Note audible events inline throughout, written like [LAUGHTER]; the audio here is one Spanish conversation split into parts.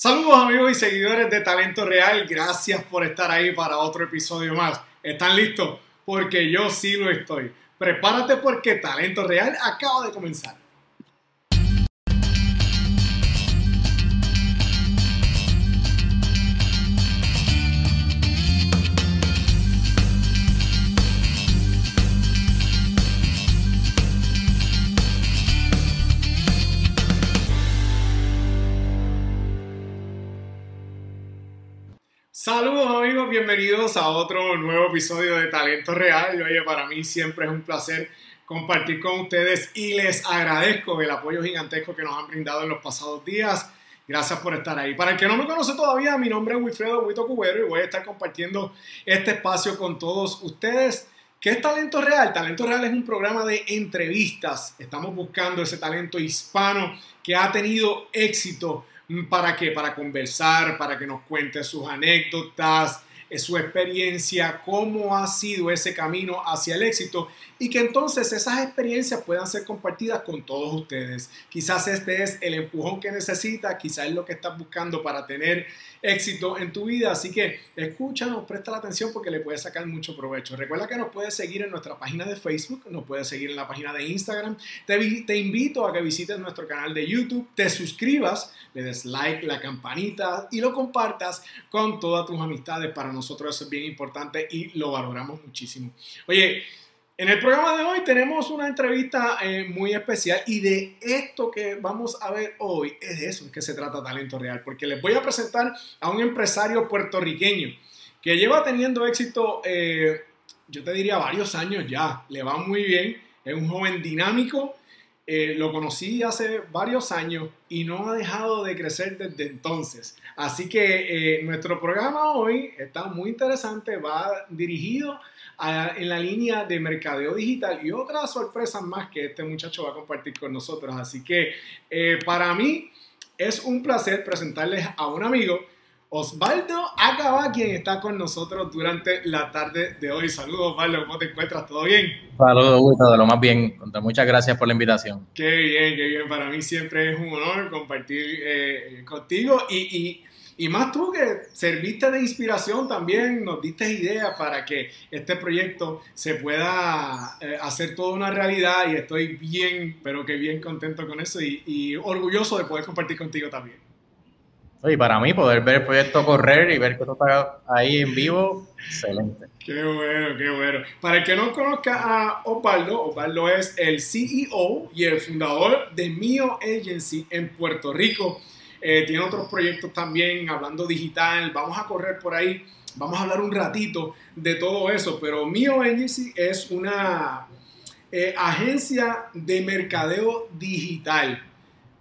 Saludos amigos y seguidores de Talento Real, gracias por estar ahí para otro episodio más. ¿Están listos? Porque yo sí lo estoy. Prepárate porque Talento Real acaba de comenzar. Saludos amigos, bienvenidos a otro nuevo episodio de Talento Real. Oye, para mí siempre es un placer compartir con ustedes y les agradezco el apoyo gigantesco que nos han brindado en los pasados días. Gracias por estar ahí. Para el que no me conoce todavía, mi nombre es Wilfredo Huito Cubero y voy a estar compartiendo este espacio con todos ustedes. ¿Qué es Talento Real? Talento Real es un programa de entrevistas. Estamos buscando ese talento hispano que ha tenido éxito ¿Para qué? Para conversar, para que nos cuente sus anécdotas, su experiencia, cómo ha sido ese camino hacia el éxito y que entonces esas experiencias puedan ser compartidas con todos ustedes. Quizás este es el empujón que necesitas, quizás es lo que estás buscando para tener éxito en tu vida. Así que escúchanos, presta la atención porque le puedes sacar mucho provecho. Recuerda que nos puedes seguir en nuestra página de Facebook, nos puedes seguir en la página de Instagram. Te, te invito a que visites nuestro canal de YouTube, te suscribas, le des like, la campanita y lo compartas con todas tus amistades. Para nosotros eso es bien importante y lo valoramos muchísimo. Oye, en el programa de hoy tenemos una entrevista eh, muy especial y de esto que vamos a ver hoy es de eso que se trata Talento Real, porque les voy a presentar a un empresario puertorriqueño que lleva teniendo éxito, eh, yo te diría varios años ya, le va muy bien, es un joven dinámico, eh, lo conocí hace varios años y no ha dejado de crecer desde entonces. Así que nuestro programa hoy está muy interesante, va dirigido en la línea de mercadeo digital y otras sorpresas más que este muchacho va a compartir con nosotros. Así que eh, para mí es un placer presentarles a un amigo, Osvaldo Acaba, quien está con nosotros durante la tarde de hoy. Saludos, Osvaldo, ¿cómo te encuentras? ¿Todo bien? Saludos, Gustavo, de lo más bien. Muchas gracias por la invitación. Qué bien, qué bien. Para mí siempre es un honor compartir eh, contigo y y más tú que serviste de inspiración también, nos diste ideas para que este proyecto se pueda eh, hacer toda una realidad y estoy bien, pero que bien contento con eso y, orgulloso de poder compartir contigo también. Y para mí poder ver el proyecto correr y ver que todo está ahí en vivo, excelente. Qué bueno, qué bueno. Para el que no conozca a Osvaldo, Osvaldo es el CEO y el fundador de Mio Agency en Puerto Rico. Eh, tiene otros proyectos también, hablando digital. Vamos a correr por ahí. Vamos a hablar un ratito de todo eso. Pero Mio Agency es una eh, agencia de mercadeo digital.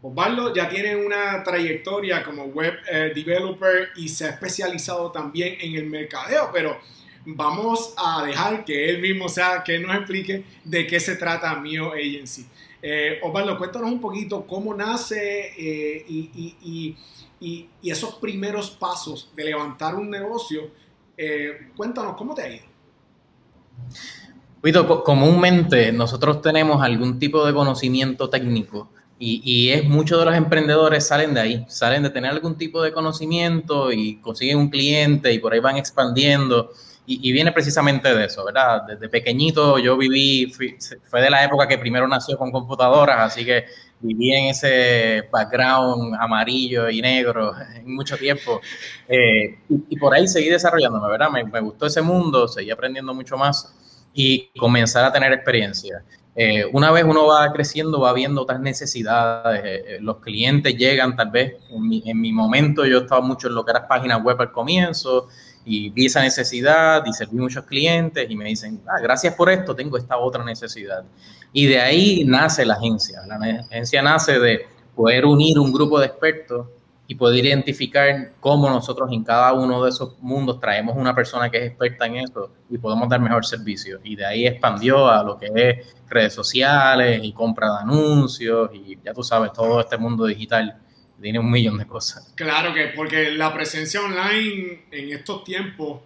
Osvaldo ya tiene una trayectoria como web eh, developer y se ha especializado también en el mercadeo, pero vamos a dejar que él mismo sea, que nos explique de qué se trata Mio Agency. Eh, Osvaldo, cuéntanos un poquito cómo nace eh, y, esos primeros pasos de levantar un negocio. Eh, cuéntanos, ¿cómo te ha ido? comúnmente nosotros tenemos algún tipo de conocimiento técnico y, es muchos de los emprendedores salen de ahí, salen de tener algún tipo de conocimiento y consiguen un cliente y por ahí van expandiendo y, viene precisamente de eso, ¿verdad? Desde pequeñito yo viví, fue de la época que primero nació con computadoras, así que viví en ese background amarillo y negro [LAUGHS] en mucho tiempo. Eh, y, por ahí seguí desarrollándome, ¿verdad? Me, me, gustó ese mundo, seguí aprendiendo mucho más y comenzar a tener experiencia. Eh, una vez uno va creciendo, va viendo otras necesidades, eh, los clientes llegan tal vez, en mi, en mi momento yo estaba mucho en lo que era páginas web al comienzo, y vi esa necesidad y serví muchos clientes y me dicen, ah, gracias por esto, tengo esta otra necesidad. Y de ahí nace la agencia. La agencia nace de poder unir un grupo de expertos y poder identificar cómo nosotros en cada uno de esos mundos traemos una persona que es experta en eso y podemos dar mejor servicio. Y de ahí expandió a lo que es redes sociales y compra de anuncios y ya tú sabes, todo este mundo digital tiene un millón de cosas. Claro que, porque la presencia online en estos tiempos,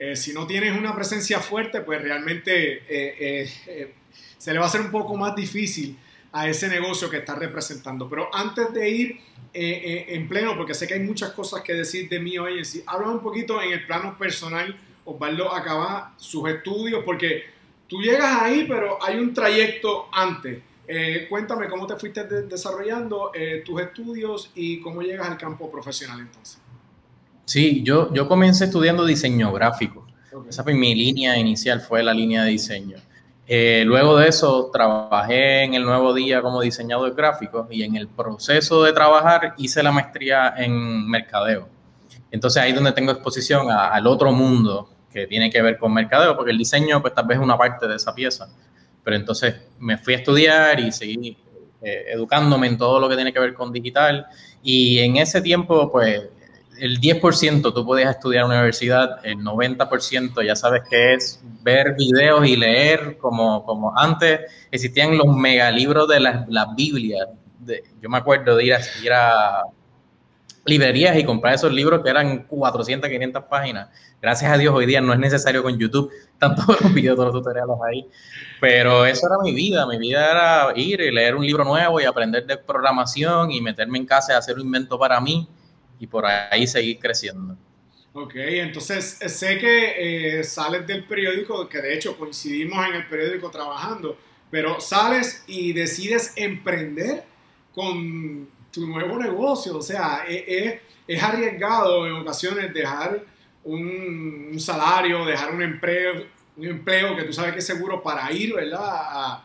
eh, si no tienes una presencia fuerte, pues realmente eh, eh, se le va a hacer un poco más difícil a ese negocio que estás representando. Pero antes de ir eh, eh, en pleno, porque sé que hay muchas cosas que decir de mí hoy. Habla un poquito en el plano personal, Osvaldo acaba sus estudios, porque tú llegas ahí, pero hay un trayecto antes. Eh, cuéntame cómo te fuiste desarrollando tus estudios y cómo llegas al campo profesional entonces. Sí, yo, yo comencé estudiando diseño gráfico. Esa fue mi línea inicial, fue la línea de diseño. Eh, luego de eso, trabajé en el nuevo día como diseñador gráfico y en el proceso de trabajar hice la maestría en mercadeo. Entonces ahí es donde tengo exposición al otro mundo que tiene que ver con mercadeo, porque el diseño pues tal vez es una parte de esa pieza. Pero entonces me fui a estudiar y seguí eh, educándome en todo lo que tiene que ver con digital. Y en ese tiempo pues el 10% tú podías estudiar en la universidad, el 90% ya sabes que es ver videos y leer como, como antes existían los megalibros de las la Biblias. yo me acuerdo de ir a, ir a librerías y comprar esos libros que eran 400, 500 páginas. Gracias a Dios hoy día no es necesario con YouTube, [LAUGHS] tanto los videos, todos los tutoriales ahí. Pero eso era mi vida, mi vida era ir y leer un libro nuevo y aprender de programación y meterme en casa y hacer un invento para mí y por ahí seguir creciendo. Ok, entonces eh, sé que eh, sales del periódico, que de hecho coincidimos en el periódico trabajando, pero sales y decides emprender con tu nuevo negocio, o sea, es, es, es arriesgado en ocasiones dejar un, salario, dejar un empleo, un empleo que tú sabes que es seguro para ir, ¿verdad?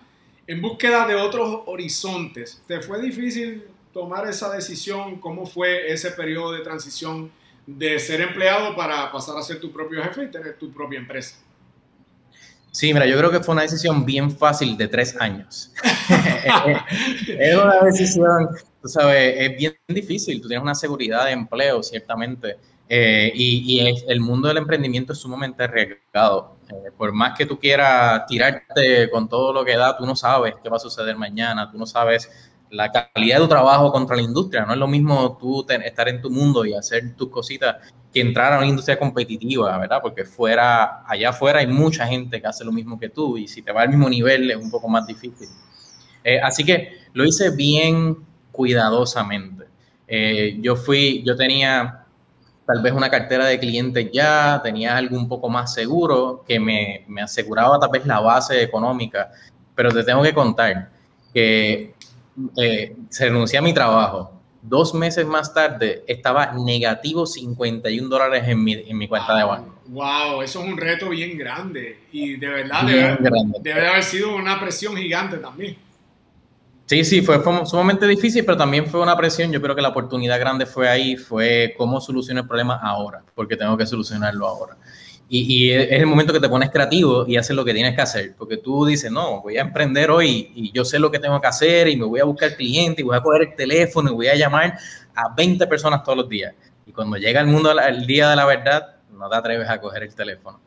en búsqueda de otros horizontes. ¿Te fue difícil tomar esa decisión? ¿Cómo fue ese periodo de transición de ser empleado para pasar a ser tu propio jefe y tener tu propia empresa? Sí, mira, yo creo que fue una decisión bien fácil de tres años. [LAUGHS] es una decisión, tú sabes, es bien difícil. Tú tienes una seguridad de empleo, ciertamente. Eh, y, el mundo del emprendimiento es sumamente arriesgado. Eh, por más que tú quieras tirarte con todo lo que da, tú no sabes qué va a suceder mañana, tú no sabes la calidad de tu trabajo contra la industria. No es lo mismo tú estar en tu mundo y hacer tus cositas que entrar a una industria competitiva, ¿verdad? Porque fuera, allá afuera hay mucha gente que hace lo mismo que tú y si te va al mismo nivel es un poco más difícil. Eh, así que lo hice bien cuidadosamente. Eh, yo fui, yo tenía tal vez una cartera de clientes ya, tenía algo un poco más seguro que me, me aseguraba tal vez la base económica, pero te tengo que contar que eh, se renuncié a mi trabajo. Dos meses más tarde estaba negativo 51 dólares en mi, en mi cuenta de banco. Wow, eso es un reto bien grande y de verdad debe, debe, haber sido una presión gigante también. Sí, sí, fue, fue, sumamente difícil, pero también fue una presión. Yo creo que la oportunidad grande fue ahí, fue cómo solucionar el problema ahora, porque tengo que solucionarlo ahora. Y, es el momento que te pones creativo y haces lo que tienes que hacer, porque tú dices, no, voy a emprender hoy y yo sé lo que tengo que hacer y me voy a buscar clientes y voy a coger el teléfono y voy a llamar a 20 personas todos los días. Y cuando llega el mundo, el día de la verdad, no te atreves a coger el teléfono.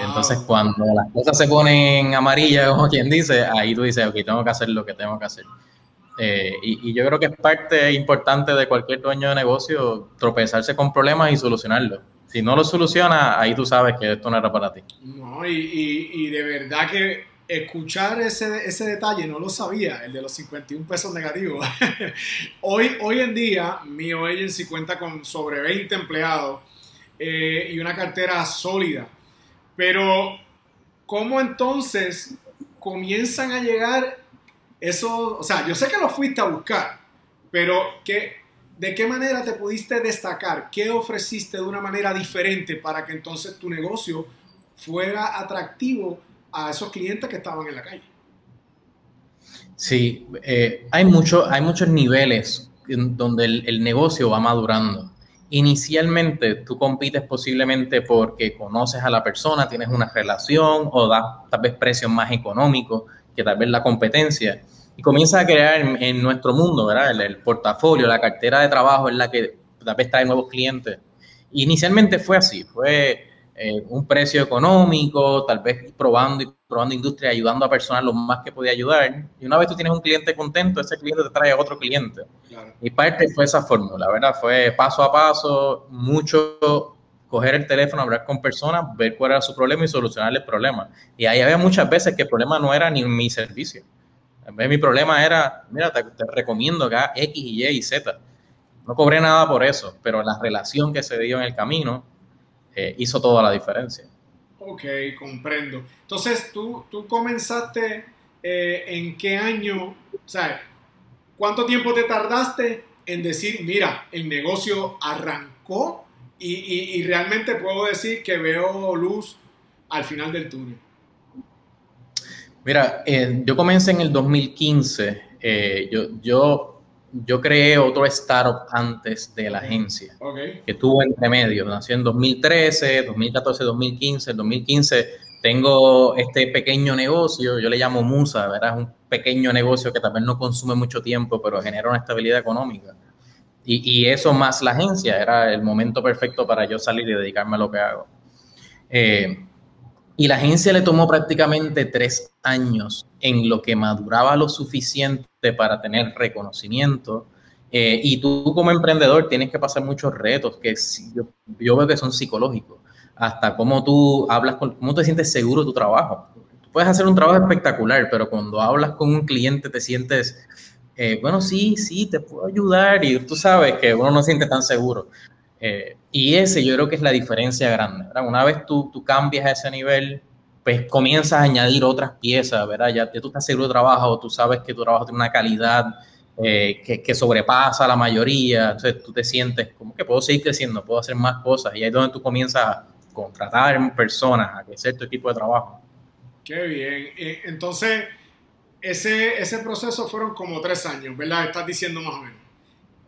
Entonces, cuando las cosas se ponen amarillas, como quien dice, ahí tú dices, ok, tengo que hacer lo que tengo que hacer. Eh, y, y, yo creo que es parte importante de cualquier dueño de negocio tropezarse con problemas y solucionarlos si no lo soluciona, ahí tú sabes que esto no era para ti. No, y, y, de verdad que escuchar ese, ese, detalle no lo sabía, el de los 51 pesos negativos. [LAUGHS] hoy, hoy en día, mi agency cuenta con sobre 20 empleados eh, y una cartera sólida. Pero, ¿cómo entonces comienzan a llegar esos? O sea, yo sé que lo fuiste a buscar, pero ¿qué, ¿De qué manera te pudiste destacar? ¿Qué ofreciste de una manera diferente para que entonces tu negocio fuera atractivo a esos clientes que estaban en la calle? Sí, eh, hay, mucho, hay muchos niveles donde el, negocio va madurando. Inicialmente tú compites posiblemente porque conoces a la persona, tienes una relación o das tal vez precios más económicos que tal vez la competencia y comienza a crear en, nuestro mundo, ¿verdad? El, portafolio, la cartera de trabajo es la que tal vez trae nuevos clientes. inicialmente fue así, fue eh, un precio económico, tal vez probando y probando industria, ayudando a personas lo más que podía ayudar. Y una vez tú tienes un cliente contento, ese cliente te trae a otro cliente. Y parte fue esa fórmula, ¿verdad? Fue paso a paso, mucho coger el teléfono, hablar con personas, ver cuál era su problema y solucionarle el problema. Y ahí había muchas veces que el problema no era ni mi servicio mi problema era, mira, te, recomiendo acá X, Y y Z. No cobré nada por eso, pero la relación que se dio en el camino eh, hizo toda la diferencia. Ok, comprendo. Entonces, tú, tú comenzaste eh, en qué año, sea, ¿cuánto tiempo te tardaste en decir, mira, el negocio arrancó y, realmente puedo decir que veo luz al final del túnel? Mira, eh, yo comencé en el 2015. yo, yo yo creé otro startup antes de la agencia, que tuvo entre medio. Nació en 2013, 2014, 2015. En 2015 tengo este pequeño negocio, yo le llamo Musa, ¿verdad? Es un pequeño negocio que también no consume mucho tiempo, pero genera una estabilidad económica. Y, eso más la agencia, era el momento perfecto para yo salir y dedicarme a lo que hago. Eh, y la agencia le tomó prácticamente tres años en lo que maduraba lo suficiente para tener reconocimiento. Eh, y tú como emprendedor tienes que pasar muchos retos que yo, veo que son psicológicos. Hasta cómo tú hablas, con, cómo te sientes seguro tu trabajo. Puedes hacer un trabajo espectacular, pero cuando hablas con un cliente te sientes, eh, bueno, sí, sí, te puedo ayudar y tú sabes que uno no se siente tan seguro. Eh, y ese yo creo que es la diferencia grande. Una vez tú, tú cambias a ese nivel, pues comienzas a añadir otras piezas, ¿verdad? Ya, tú estás seguro de trabajo, tú sabes que tu trabajo tiene una calidad eh, que, que, sobrepasa la mayoría, entonces tú te sientes como que puedo seguir creciendo, puedo hacer más cosas y ahí es donde tú comienzas a contratar personas, a crecer tu equipo de trabajo. Qué bien. Eh, entonces, ese, ese proceso fueron como tres años, ¿verdad? Estás diciendo más o menos.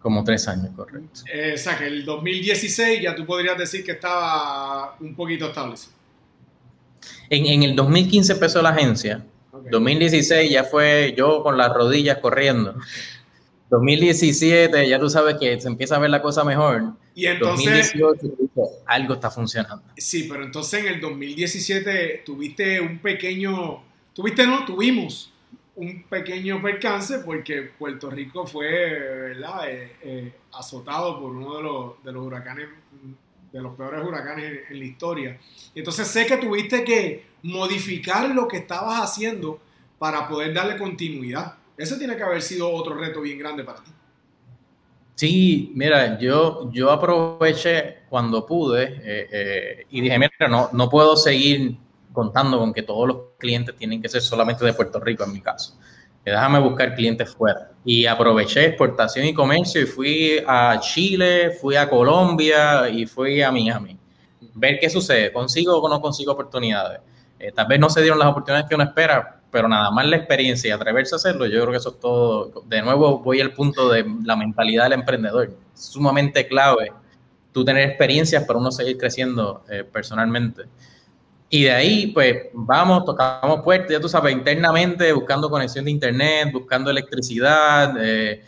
Como tres años, correcto. Eh, o sea, que el 2016 ya tú podrías decir que estaba un poquito establecido. En, en el 2015 empezó la agencia. 2016 ya fue yo con las rodillas corriendo. 2017 ya tú sabes que se empieza a ver la cosa mejor. Y entonces 2018 algo está funcionando. Sí, pero entonces en el 2017 tuviste un pequeño, tuviste no, tuvimos un pequeño percance porque Puerto Rico fue. Eh, eh, azotado por uno de los, de los, huracanes, de los peores huracanes en, la historia. Entonces sé que tuviste que modificar lo que estabas haciendo para poder darle continuidad. Ese tiene que haber sido otro reto bien grande para ti. Sí, mira, yo, yo aproveché cuando pude eh, y dije, mira, no, no puedo seguir contando con que todos los clientes tienen que ser solamente de Puerto Rico, en mi caso. déjame buscar clientes fuera. Y aproveché exportación y comercio y fui a Chile, fui a Colombia y fui a Miami. Ver qué sucede, consigo o no consigo oportunidades. Eh, tal vez no se dieron las oportunidades que uno espera, pero nada más la experiencia y atreverse a hacerlo, yo creo que eso es todo. De nuevo, voy al punto de la mentalidad del emprendedor. sumamente clave tú tener experiencias para uno seguir creciendo eh, personalmente. Y de ahí, pues, vamos, tocamos puertas, ya tú sabes, internamente, buscando conexión de internet, buscando electricidad. Eh,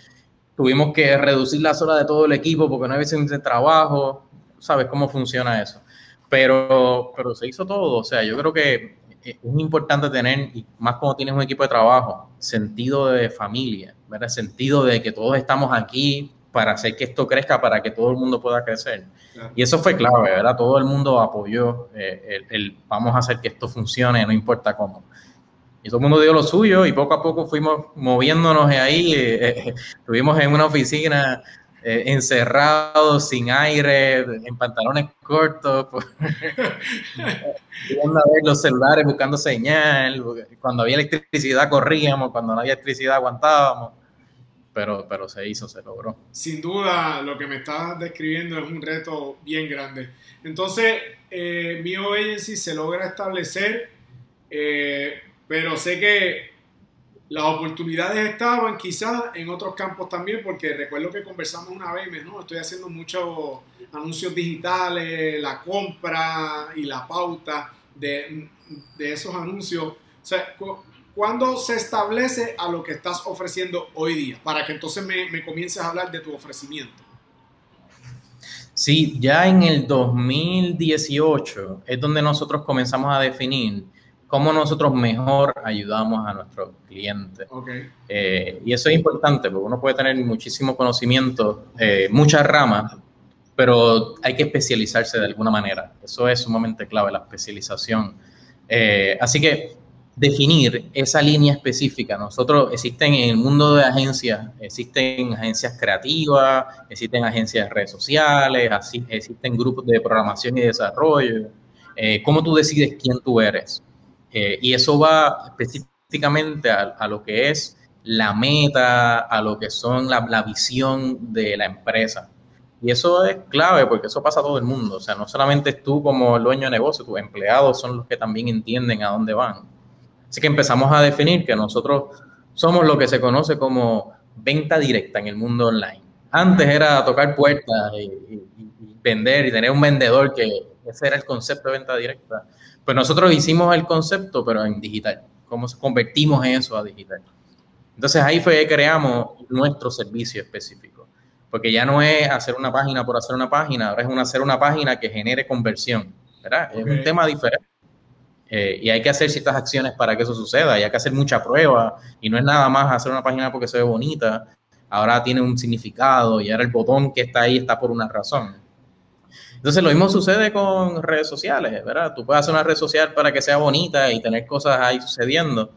tuvimos que reducir las horas de todo el equipo porque no había suficiente trabajo. ¿Sabes cómo funciona eso? Pero, pero se hizo todo. O sea, yo creo que es importante tener, y más como tienes un equipo de trabajo, sentido de familia, ¿verdad? Sentido de que todos estamos aquí para hacer que esto crezca, para que todo el mundo pueda crecer. Y eso fue clave, ¿verdad? Todo el mundo apoyó eh, el, vamos a hacer que esto funcione, no importa cómo. Y todo el mundo dio lo suyo y poco a poco fuimos moviéndonos ahí. Eh, eh, estuvimos en una oficina encerrados, sin aire, en pantalones cortos, viendo a ver los celulares buscando señal. Cuando había electricidad corríamos, cuando no había electricidad aguantábamos pero, pero se hizo, se logró. Sin duda, lo que me estás describiendo es un reto bien grande. Entonces, eh, Mio Agency se logra establecer, eh, pero sé que las oportunidades estaban quizás en otros campos también, porque recuerdo que conversamos una vez estoy haciendo muchos anuncios digitales, la compra y la pauta de, de esos anuncios. O sea, ¿Cuándo se establece a lo que estás ofreciendo hoy día? Para que entonces me, comiences a hablar de tu ofrecimiento. Sí, ya en el 2018 es donde nosotros comenzamos a definir cómo nosotros mejor ayudamos a nuestros clientes. Okay. Eh, y eso es importante porque uno puede tener muchísimo conocimiento, eh, muchas ramas, pero hay que especializarse de alguna manera. Eso es sumamente clave, la especialización. Eh, así que definir esa línea específica. Nosotros existen en el mundo de agencias, existen agencias creativas, existen agencias de redes sociales, así, existen grupos de programación y desarrollo. Eh, ¿Cómo tú decides quién tú eres? Eh, y eso va específicamente a, lo que es la meta, a lo que son la, visión de la empresa. Y eso es clave porque eso pasa a todo el mundo. O sea, no solamente tú como dueño de negocio, tus empleados son los que también entienden a dónde van. Así que empezamos a definir que nosotros somos lo que se conoce como venta directa en el mundo online. Antes era tocar puertas y, vender y tener un vendedor que ese era el concepto de venta directa. Pues nosotros hicimos el concepto, pero en digital. ¿Cómo convertimos eso a digital? Entonces ahí fue que creamos nuestro servicio específico. Porque ya no es hacer una página por hacer una página, ahora es hacer una página que genere conversión. ¿verdad? Es un tema diferente. Eh, y hay que hacer ciertas acciones para que eso suceda, y hay que hacer mucha prueba, y no es nada más hacer una página porque se ve bonita, ahora tiene un significado, y ahora el botón que está ahí está por una razón. Entonces lo mismo sucede con redes sociales, ¿verdad? Tú puedes hacer una red social para que sea bonita y tener cosas ahí sucediendo,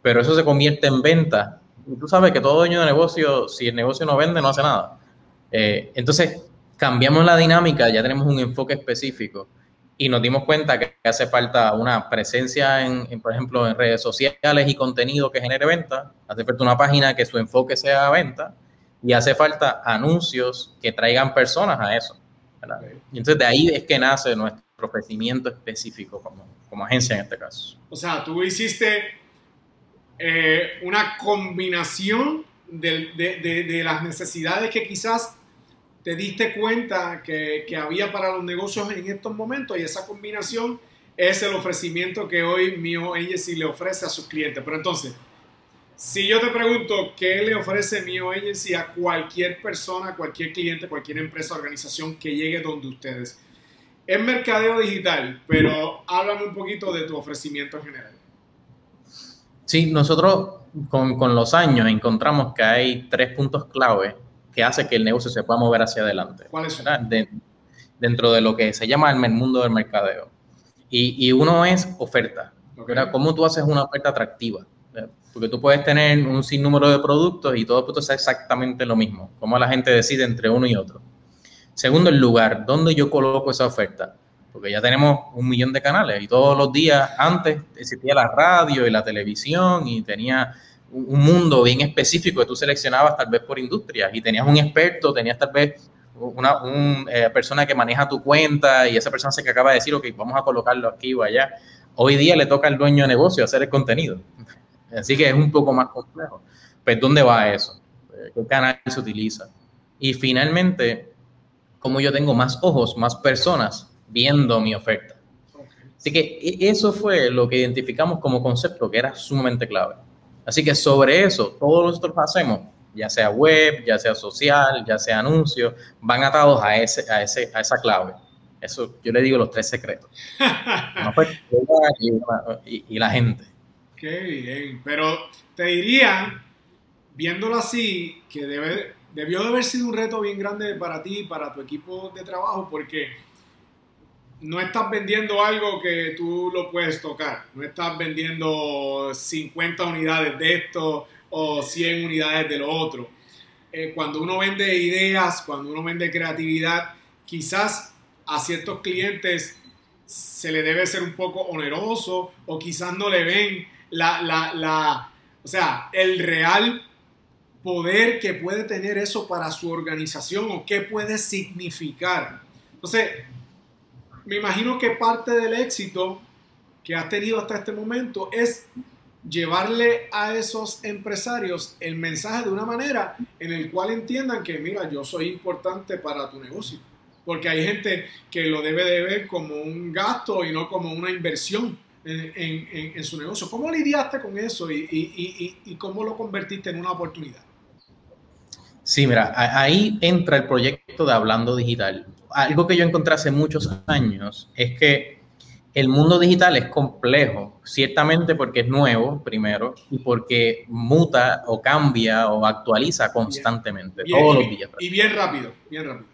pero eso se convierte en venta. Y tú sabes que todo dueño de negocio, si el negocio no vende, no hace nada. Eh, entonces, cambiamos la dinámica, ya tenemos un enfoque específico y nos dimos cuenta que hace falta una presencia en, por ejemplo, en redes sociales y contenido que genere venta, hace falta una página que su enfoque sea venta y hace falta anuncios que traigan personas a eso. Y entonces de ahí es que nace nuestro ofrecimiento específico como, como agencia en este caso. O sea, tú hiciste eh, una combinación de, de, de las necesidades que quizás te diste cuenta que, había para los negocios en estos momentos y esa combinación es el ofrecimiento que hoy Mio Agency le ofrece a sus clientes. Pero entonces, si yo te pregunto qué le ofrece Mio Agency a cualquier persona, cualquier cliente, cualquier empresa, organización que llegue donde ustedes, es mercadeo digital, pero háblame un poquito de tu ofrecimiento en general. Sí, nosotros con, con los años encontramos que hay tres puntos clave que hace que el negocio se pueda mover hacia adelante. ¿Cuáles son? dentro de lo que se llama el mundo del mercadeo. Y, uno es oferta. ¿Cómo tú haces una oferta atractiva? Porque tú puedes tener un sinnúmero de productos y todo el producto es exactamente lo mismo. ¿Cómo la gente decide entre uno y otro? Segundo, el lugar. ¿Dónde yo coloco esa oferta? Porque ya tenemos un millón de canales y todos los días antes existía la radio y la televisión y tenía un mundo bien específico que tú seleccionabas tal vez por industrias y tenías un experto, tenías tal vez una eh, persona que maneja tu cuenta y esa persona se que acaba de decir, ok, vamos a colocarlo aquí o allá. Hoy día le toca al dueño de negocio hacer el contenido. Así que es un poco más complejo. Pues, ¿dónde va eso? ¿Qué canal se utiliza? Y finalmente, ¿cómo yo tengo más ojos, más personas viendo mi oferta? Así que e, eso fue lo que identificamos como concepto que era sumamente clave. Así que sobre eso, todo lo que nosotros hacemos, ya sea web, ya sea social, ya sea anuncio, van atados a, ese, a, ese, a esa clave. Eso yo le digo los tres secretos. [LAUGHS] y, y, la gente. Qué bien. Pero te diría, viéndolo así, que debe, debió de haber sido un reto bien grande para ti y para tu equipo de trabajo, porque no estás vendiendo algo que tú lo puedes tocar. No estás vendiendo 50 unidades de esto o 100 unidades de lo otro. Eh, cuando uno vende ideas, cuando uno vende creatividad, quizás a ciertos clientes se le debe ser un poco oneroso o quizás no le ven la, la, la, o sea, el real poder que puede tener eso para su organización o qué puede significar. Entonces, me imagino que parte del éxito que has tenido hasta este momento es llevarle a esos empresarios el mensaje de una manera en el cual entiendan que, mira, yo soy importante para tu negocio. Porque hay gente que lo debe de ver como un gasto y no como una inversión en, su negocio. ¿Cómo lidiaste con eso y, y cómo lo convertiste en una oportunidad? Sí, mira, ahí entra el proyecto de Hablando Digital algo que yo encontré hace muchos años es que el mundo digital es complejo, ciertamente porque es nuevo, primero, y porque muta o cambia o actualiza constantemente, todos los días. Y bien rápido, bien rápido.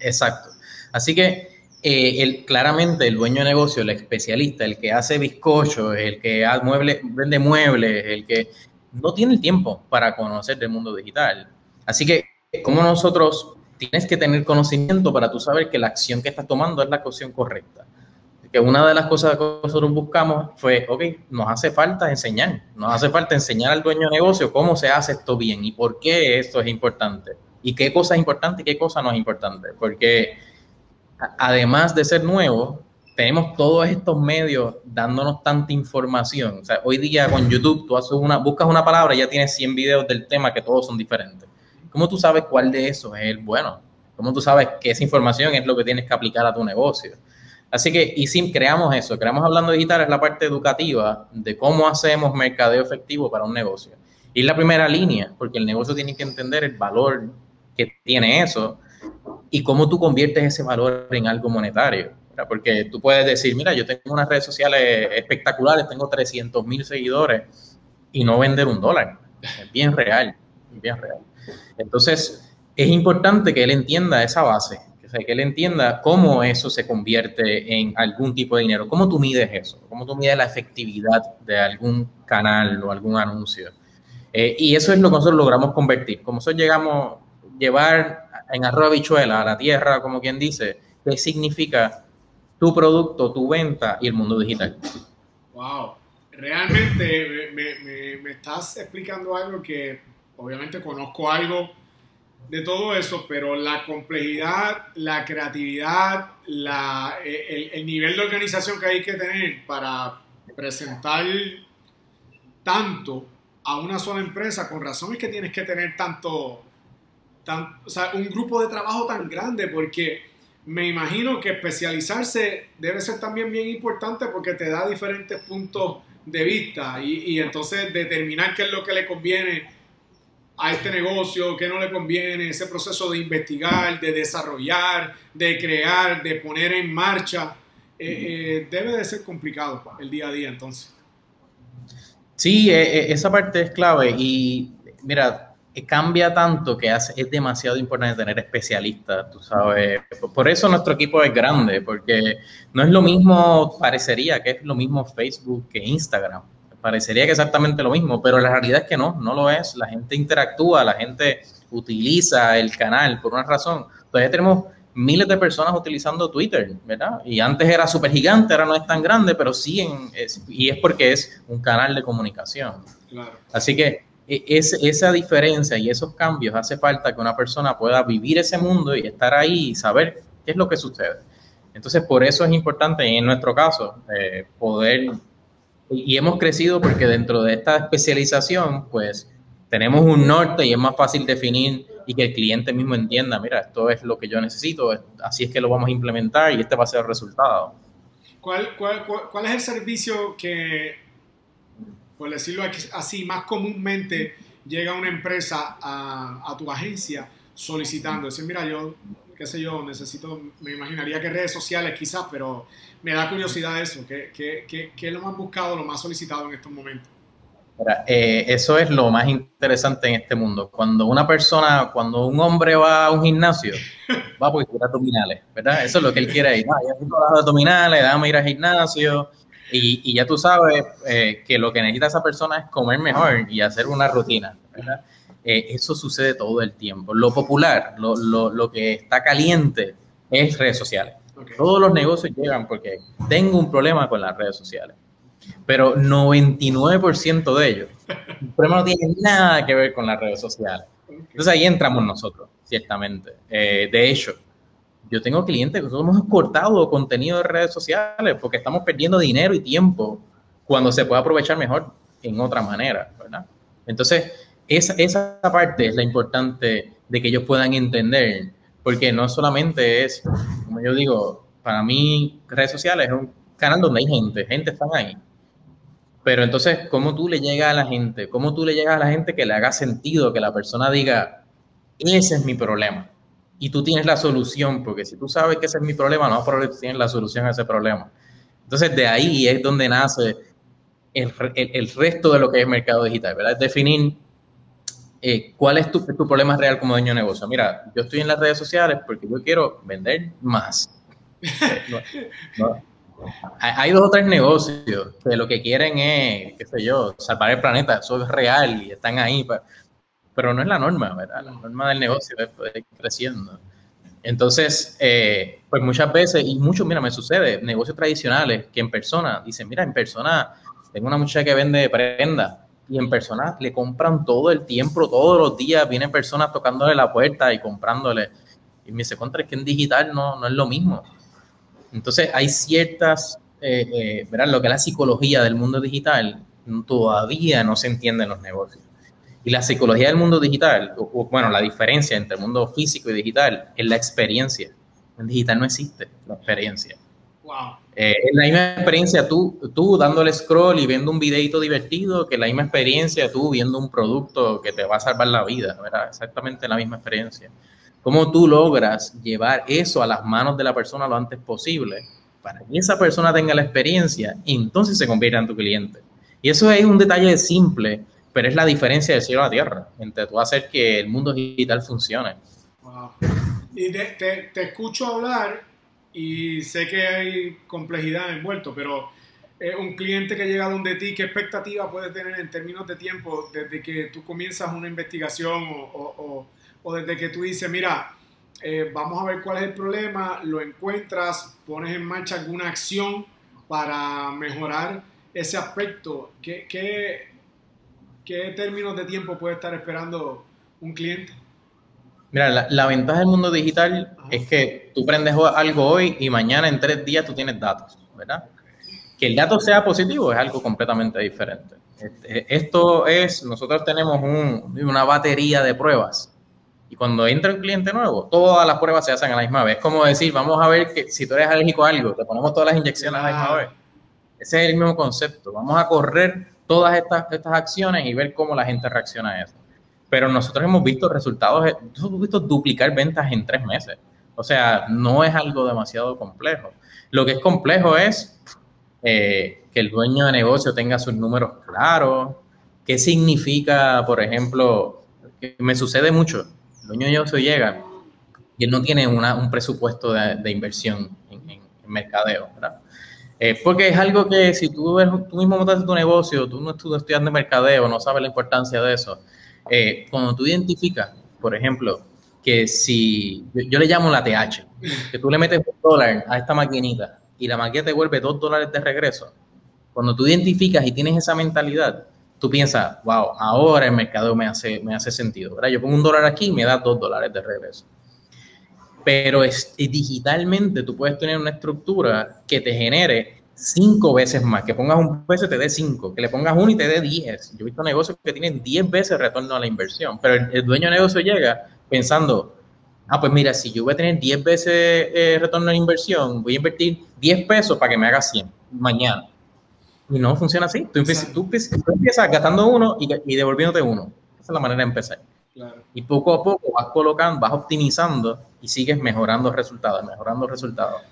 Exacto. Así que eh, el, claramente el dueño de negocio, el especialista, el que hace bizcocho, el que mueble, vende muebles, el que no tiene el tiempo para conocer del mundo digital. Así que, como nosotros tienes que tener conocimiento para tú saber que la acción que estás tomando es la acción correcta. Que una de las cosas que nosotros buscamos fue, ok, nos hace falta enseñar, nos hace falta enseñar al dueño de negocio cómo se hace esto bien y por qué esto es importante y qué cosa es importante y qué cosa no es importante. Porque además de ser nuevo, tenemos todos estos medios dándonos tanta información. O sea, hoy día con YouTube tú haces una, buscas una palabra y ya tienes 100 videos del tema que todos son diferentes. ¿Cómo tú sabes cuál de esos es el bueno? ¿Cómo tú sabes que esa información es lo que tienes que aplicar a tu negocio? Así que, y si creamos eso, creamos Hablando Digital, es la parte educativa de cómo hacemos mercadeo efectivo para un negocio. Y es la primera línea, porque el negocio tiene que entender el valor que tiene eso y cómo tú conviertes ese valor en algo monetario. Porque tú puedes decir, mira, yo tengo unas redes sociales espectaculares, tengo 300 mil seguidores y no vender un dólar. Es bien real, bien real. Entonces, es importante que él entienda esa base, que él entienda cómo eso se convierte en algún tipo de dinero, cómo tú mides eso, cómo tú mides la efectividad de algún canal o algún anuncio. Eh, y eso es lo que nosotros logramos convertir. Como nosotros llegamos a llevar en arroz bichuela a la tierra, como quien dice, qué significa tu producto, tu venta y el mundo digital. Wow, realmente me estás explicando algo que obviamente conozco algo de todo eso, pero la complejidad, la creatividad, la, eh, el, nivel de organización que hay que tener para presentar tanto a una sola empresa, con razón es que tienes que tener tanto, tan, o sea, un grupo de trabajo tan grande, porque me imagino que especializarse debe ser también bien importante porque te da diferentes puntos de vista y, y entonces determinar qué es lo que le conviene a este negocio, qué no le conviene, ese proceso de investigar, de desarrollar, de crear, de poner en marcha, eh, eh, debe de ser complicado el día a día entonces. Sí, eh, esa parte es clave y mira, cambia tanto que hace, es demasiado importante tener especialistas, tú sabes. Por eso nuestro equipo es grande, porque no es lo mismo, parecería que es lo mismo Facebook que Instagram parecería que exactamente lo mismo, pero la realidad es que no, no lo es. La gente interactúa, la gente utiliza el canal por una razón. Todavía tenemos miles de personas utilizando Twitter, ¿verdad? Y antes era súper gigante, ahora no es tan grande, pero sí, y es porque es un canal de comunicación. Así que e, es, esa diferencia y esos cambios hace falta que una persona pueda vivir ese mundo y estar ahí y saber qué es lo que sucede. Entonces, por eso es importante, en nuestro caso, eh, poder y hemos crecido porque dentro de esta especialización, pues tenemos un norte y es más fácil definir y que el cliente mismo entienda, mira, esto es lo que yo necesito, así es que lo vamos a implementar y este va a ser el resultado. ¿Cuál, cuál, cuál, es el servicio que, por decirlo así, más comúnmente llega una empresa a, a tu agencia solicitando? Decir, mira, yo qué sé yo, necesito, me imaginaría que redes sociales quizás, pero me da curiosidad eso, ¿qué, qué, qué, qué es lo más buscado, lo más solicitado en estos momentos? Eh, eso es lo más interesante en este mundo. Cuando una persona, cuando un hombre va a un gimnasio, va por quiere abdominales, ¿verdad? Eso es lo que él quiere ir. Ah, ya abdominales, déjame ir al gimnasio. Y, ya tú sabes eh, que lo que necesita esa persona es comer mejor y hacer una rutina. Eh, eso sucede todo el tiempo. Lo popular, lo que está caliente es redes sociales. Todos los negocios llegan porque tengo un problema con las redes sociales. Pero 99% de ellos, [LAUGHS] el problema no tiene nada que ver con las redes sociales. Entonces ahí entramos nosotros, ciertamente. Eh, de hecho, yo tengo clientes que nosotros hemos cortado contenido de redes sociales porque estamos perdiendo dinero y tiempo cuando se puede aprovechar mejor en otra manera, ¿verdad? Entonces, esa, esa parte es la importante de que ellos puedan entender, porque no solamente es, como yo digo, para mí redes sociales es un canal donde hay gente, gente está ahí. Pero entonces, ¿cómo tú le llegas a la gente? ¿Cómo tú le llegas a la gente que le haga sentido, que la persona diga, ese es mi problema? Y tú tienes la solución, porque si tú sabes que ese es mi problema, no tú tienes la solución a ese problema. Entonces, de ahí es donde nace el, el, el resto de lo que es mercado digital, ¿verdad? Es definir eh, ¿cuál es tu, problema real como dueño de negocio? Mira, yo estoy en las redes sociales porque yo quiero vender más. [LAUGHS] [LAUGHS] Hay dos o tres negocios que lo que quieren es, qué sé yo, salvar el planeta, eso es real y están ahí, pero no es la norma, ¿verdad? La norma del negocio es, creciendo. Entonces, eh, pues muchas veces, y mucho, mira, me sucede, negocios tradicionales que en persona dicen, mira, en persona tengo una muchacha que vende prenda y en persona le compran todo el tiempo, todos los días, vienen personas tocándole la puerta y comprándole. Y me dice, contra, es que en digital no, no es lo mismo. Entonces, hay ciertas, eh, eh. Lo que es la psicología del mundo digital todavía no se entiende en los negocios. Y la psicología del mundo digital, o, bueno, la diferencia entre el mundo físico y digital es la experiencia. En digital no existe la experiencia. Wow. Eh, es la misma experiencia tú, tú dándole scroll y viendo un videito divertido que la misma experiencia tú viendo un producto que te va a salvar la vida, ¿verdad? Exactamente la misma experiencia. ¿Cómo tú logras llevar eso a las manos de la persona lo antes posible para que esa persona tenga la experiencia y entonces se convierta en tu cliente? Y eso es un detalle simple, pero es la diferencia del cielo a la tierra entre tú hacer que el mundo digital funcione. Wow. Y te, te, escucho hablar y sé que hay complejidad envuelto, pero un cliente que llega donde ti, ¿qué expectativa puede tener en términos de tiempo desde que tú comienzas una investigación o o desde que tú dices, mira, eh, vamos a ver cuál es el problema, lo encuentras, pones en marcha alguna acción para mejorar ese aspecto, ¿qué, qué, qué términos de tiempo puede estar esperando un cliente? Mira, la, ventaja del mundo digital es que tú prendes algo hoy y mañana en tres días tú tienes datos, ¿verdad? Que el dato sea positivo es algo completamente diferente. Este, esto es, nosotros tenemos una batería de pruebas y cuando entra un cliente nuevo, todas las pruebas se hacen a la misma vez. Es como decir, vamos a ver que si tú eres alérgico a algo, te ponemos todas las inyecciones a la misma vez. Ese es el mismo concepto. Vamos a correr todas estas, estas acciones y ver cómo la gente reacciona a eso. Pero nosotros hemos visto resultados, hemos visto duplicar ventas en tres meses. O sea, no es algo demasiado complejo. Lo que es complejo es eh, que el dueño de negocio tenga sus números claros. ¿Qué significa, por ejemplo, que me sucede mucho? dueño de negocio llega y él no tiene un presupuesto de, inversión en, mercadeo. Eh, porque es algo que si tú, tú mismo montas tu negocio, tú no estás estudiando mercadeo, no sabes la importancia de eso. Eh, cuando tú identificas, por ejemplo, que si yo, le llamo la TH, que tú le metes un dólar a esta maquinita y la máquina te vuelve dos dólares de regreso, cuando tú identificas y tienes esa mentalidad, tú piensas, wow, ahora el mercado me hace, me hace sentido, ¿verdad? Yo pongo un dólar aquí y me da dos dólares de regreso. Pero digitalmente tú puedes tener una estructura que te genere cinco veces más, que pongas un peso y te dé cinco, que le pongas uno y te dé diez. Yo he visto negocios que tienen diez veces retorno a la inversión, pero el, dueño de negocio llega pensando, ah, pues mira, si yo voy a tener diez veces eh, retorno a la inversión, voy a invertir diez pesos para que me haga 100 mañana. Y no funciona así. Tú, empiezas, gastando uno y, devolviéndote uno. Esa es la manera de empezar. Y poco a poco vas colocando, vas optimizando y sigues mejorando resultados, mejorando resultados.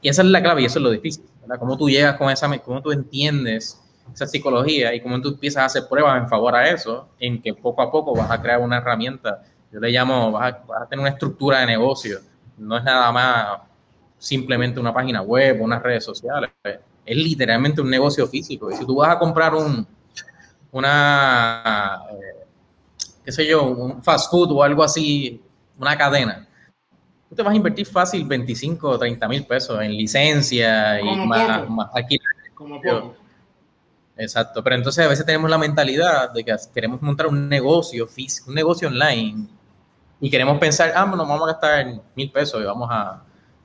y esa es la clave y eso es lo difícil. Cómo tú llegas con esa, cómo tú entiendes esa psicología y cómo tú empiezas a hacer pruebas en favor a eso, en que poco a poco vas a crear una herramienta. Yo le llamo, vas a, vas a tener una estructura de negocio. No es nada más simplemente una página web o unas redes sociales es literalmente un negocio físico. Y si tú vas a comprar un, una, eh, qué sé yo, un fast food o algo así, una cadena, tú te vas a invertir fácil 25 o 30 mil pesos en licencia y más, más aquí. Como poco. Exacto, pero entonces a veces tenemos la mentalidad de que queremos montar un negocio físico, un negocio online y queremos pensar, ah, nos vamos a gastar mil pesos y vamos a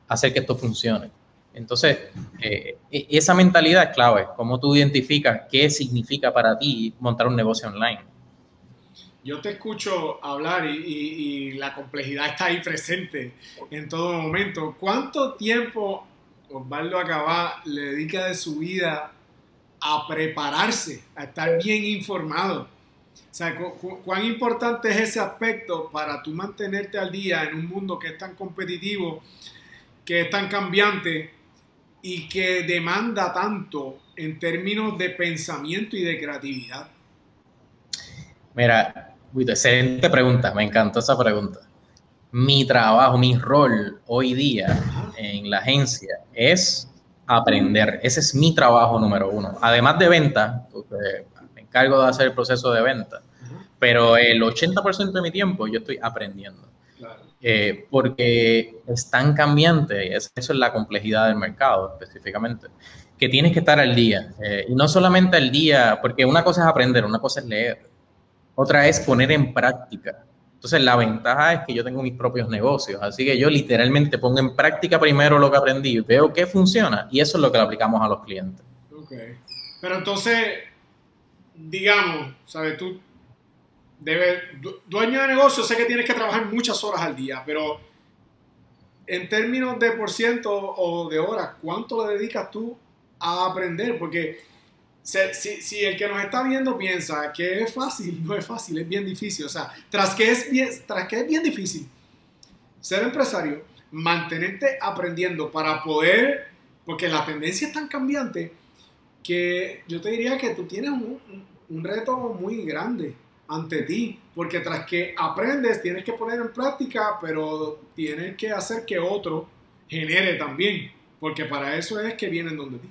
hacer que esto funcione. Entonces, eh, e, esa mentalidad es clave, cómo tú identificas qué significa para ti montar un negocio online. Yo te escucho hablar y, la complejidad está ahí presente en todo momento. ¿Cuánto tiempo Osvaldo Acabá le dedica de su vida a prepararse, a estar bien informado? O sea, ¿cuán importante es ese aspecto para tú mantenerte al día en un mundo que es tan competitivo, que es tan cambiante y que demanda tanto en términos de pensamiento y de creatividad? Mira, excelente pregunta, me encantó esa pregunta. mi trabajo, mi rol hoy día en la agencia es aprender. Ese es mi trabajo número uno. Además de venta, porque me encargo de hacer el proceso de venta, pero el 80% de mi tiempo yo estoy aprendiendo. Eh, porque es tan cambiante, eso es la complejidad del mercado específicamente, que tienes que estar al día. Eh, y no solamente al día, porque una cosa es aprender, una cosa es leer, otra es poner en práctica. Entonces, la ventaja es que yo tengo mis propios negocios, así que yo literalmente pongo en práctica primero lo que aprendí, veo qué funciona y eso es lo que le aplicamos a los clientes. Ok. Pero entonces, digamos, ¿sabes? Tú dueño de negocio, sé que tienes que trabajar muchas horas al día, pero en términos de por ciento o de horas, ¿cuánto le dedicas tú a aprender? Porque si, el que nos está viendo piensa que es fácil, [LAUGHS] no es fácil, es bien difícil. O sea, tras que es bien, tras que es bien difícil ser empresario, mantenerte aprendiendo para poder, porque la tendencia es tan cambiante que yo te diría que tú tienes un, un reto muy grande ante ti, porque tras que aprendes tienes que poner en práctica, pero tienes que hacer que otro genere también, porque para eso es que vienen donde ti.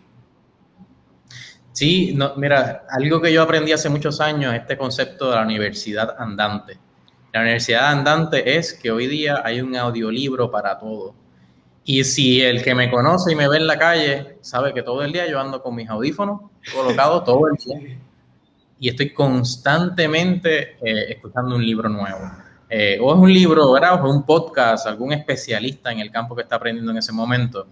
Sí, no, mira, algo que yo aprendí hace muchos años es este concepto de la universidad andante. La universidad andante es que hoy día hay un audiolibro para todo. Y si el que me conoce y me ve en la calle sabe que todo el día yo ando con mis audífonos colocados todo el día y estoy constantemente eh, escuchando un libro nuevo. Eh, o es un libro, ¿verdad? O es un podcast, algún especialista en el campo que está aprendiendo en ese momento.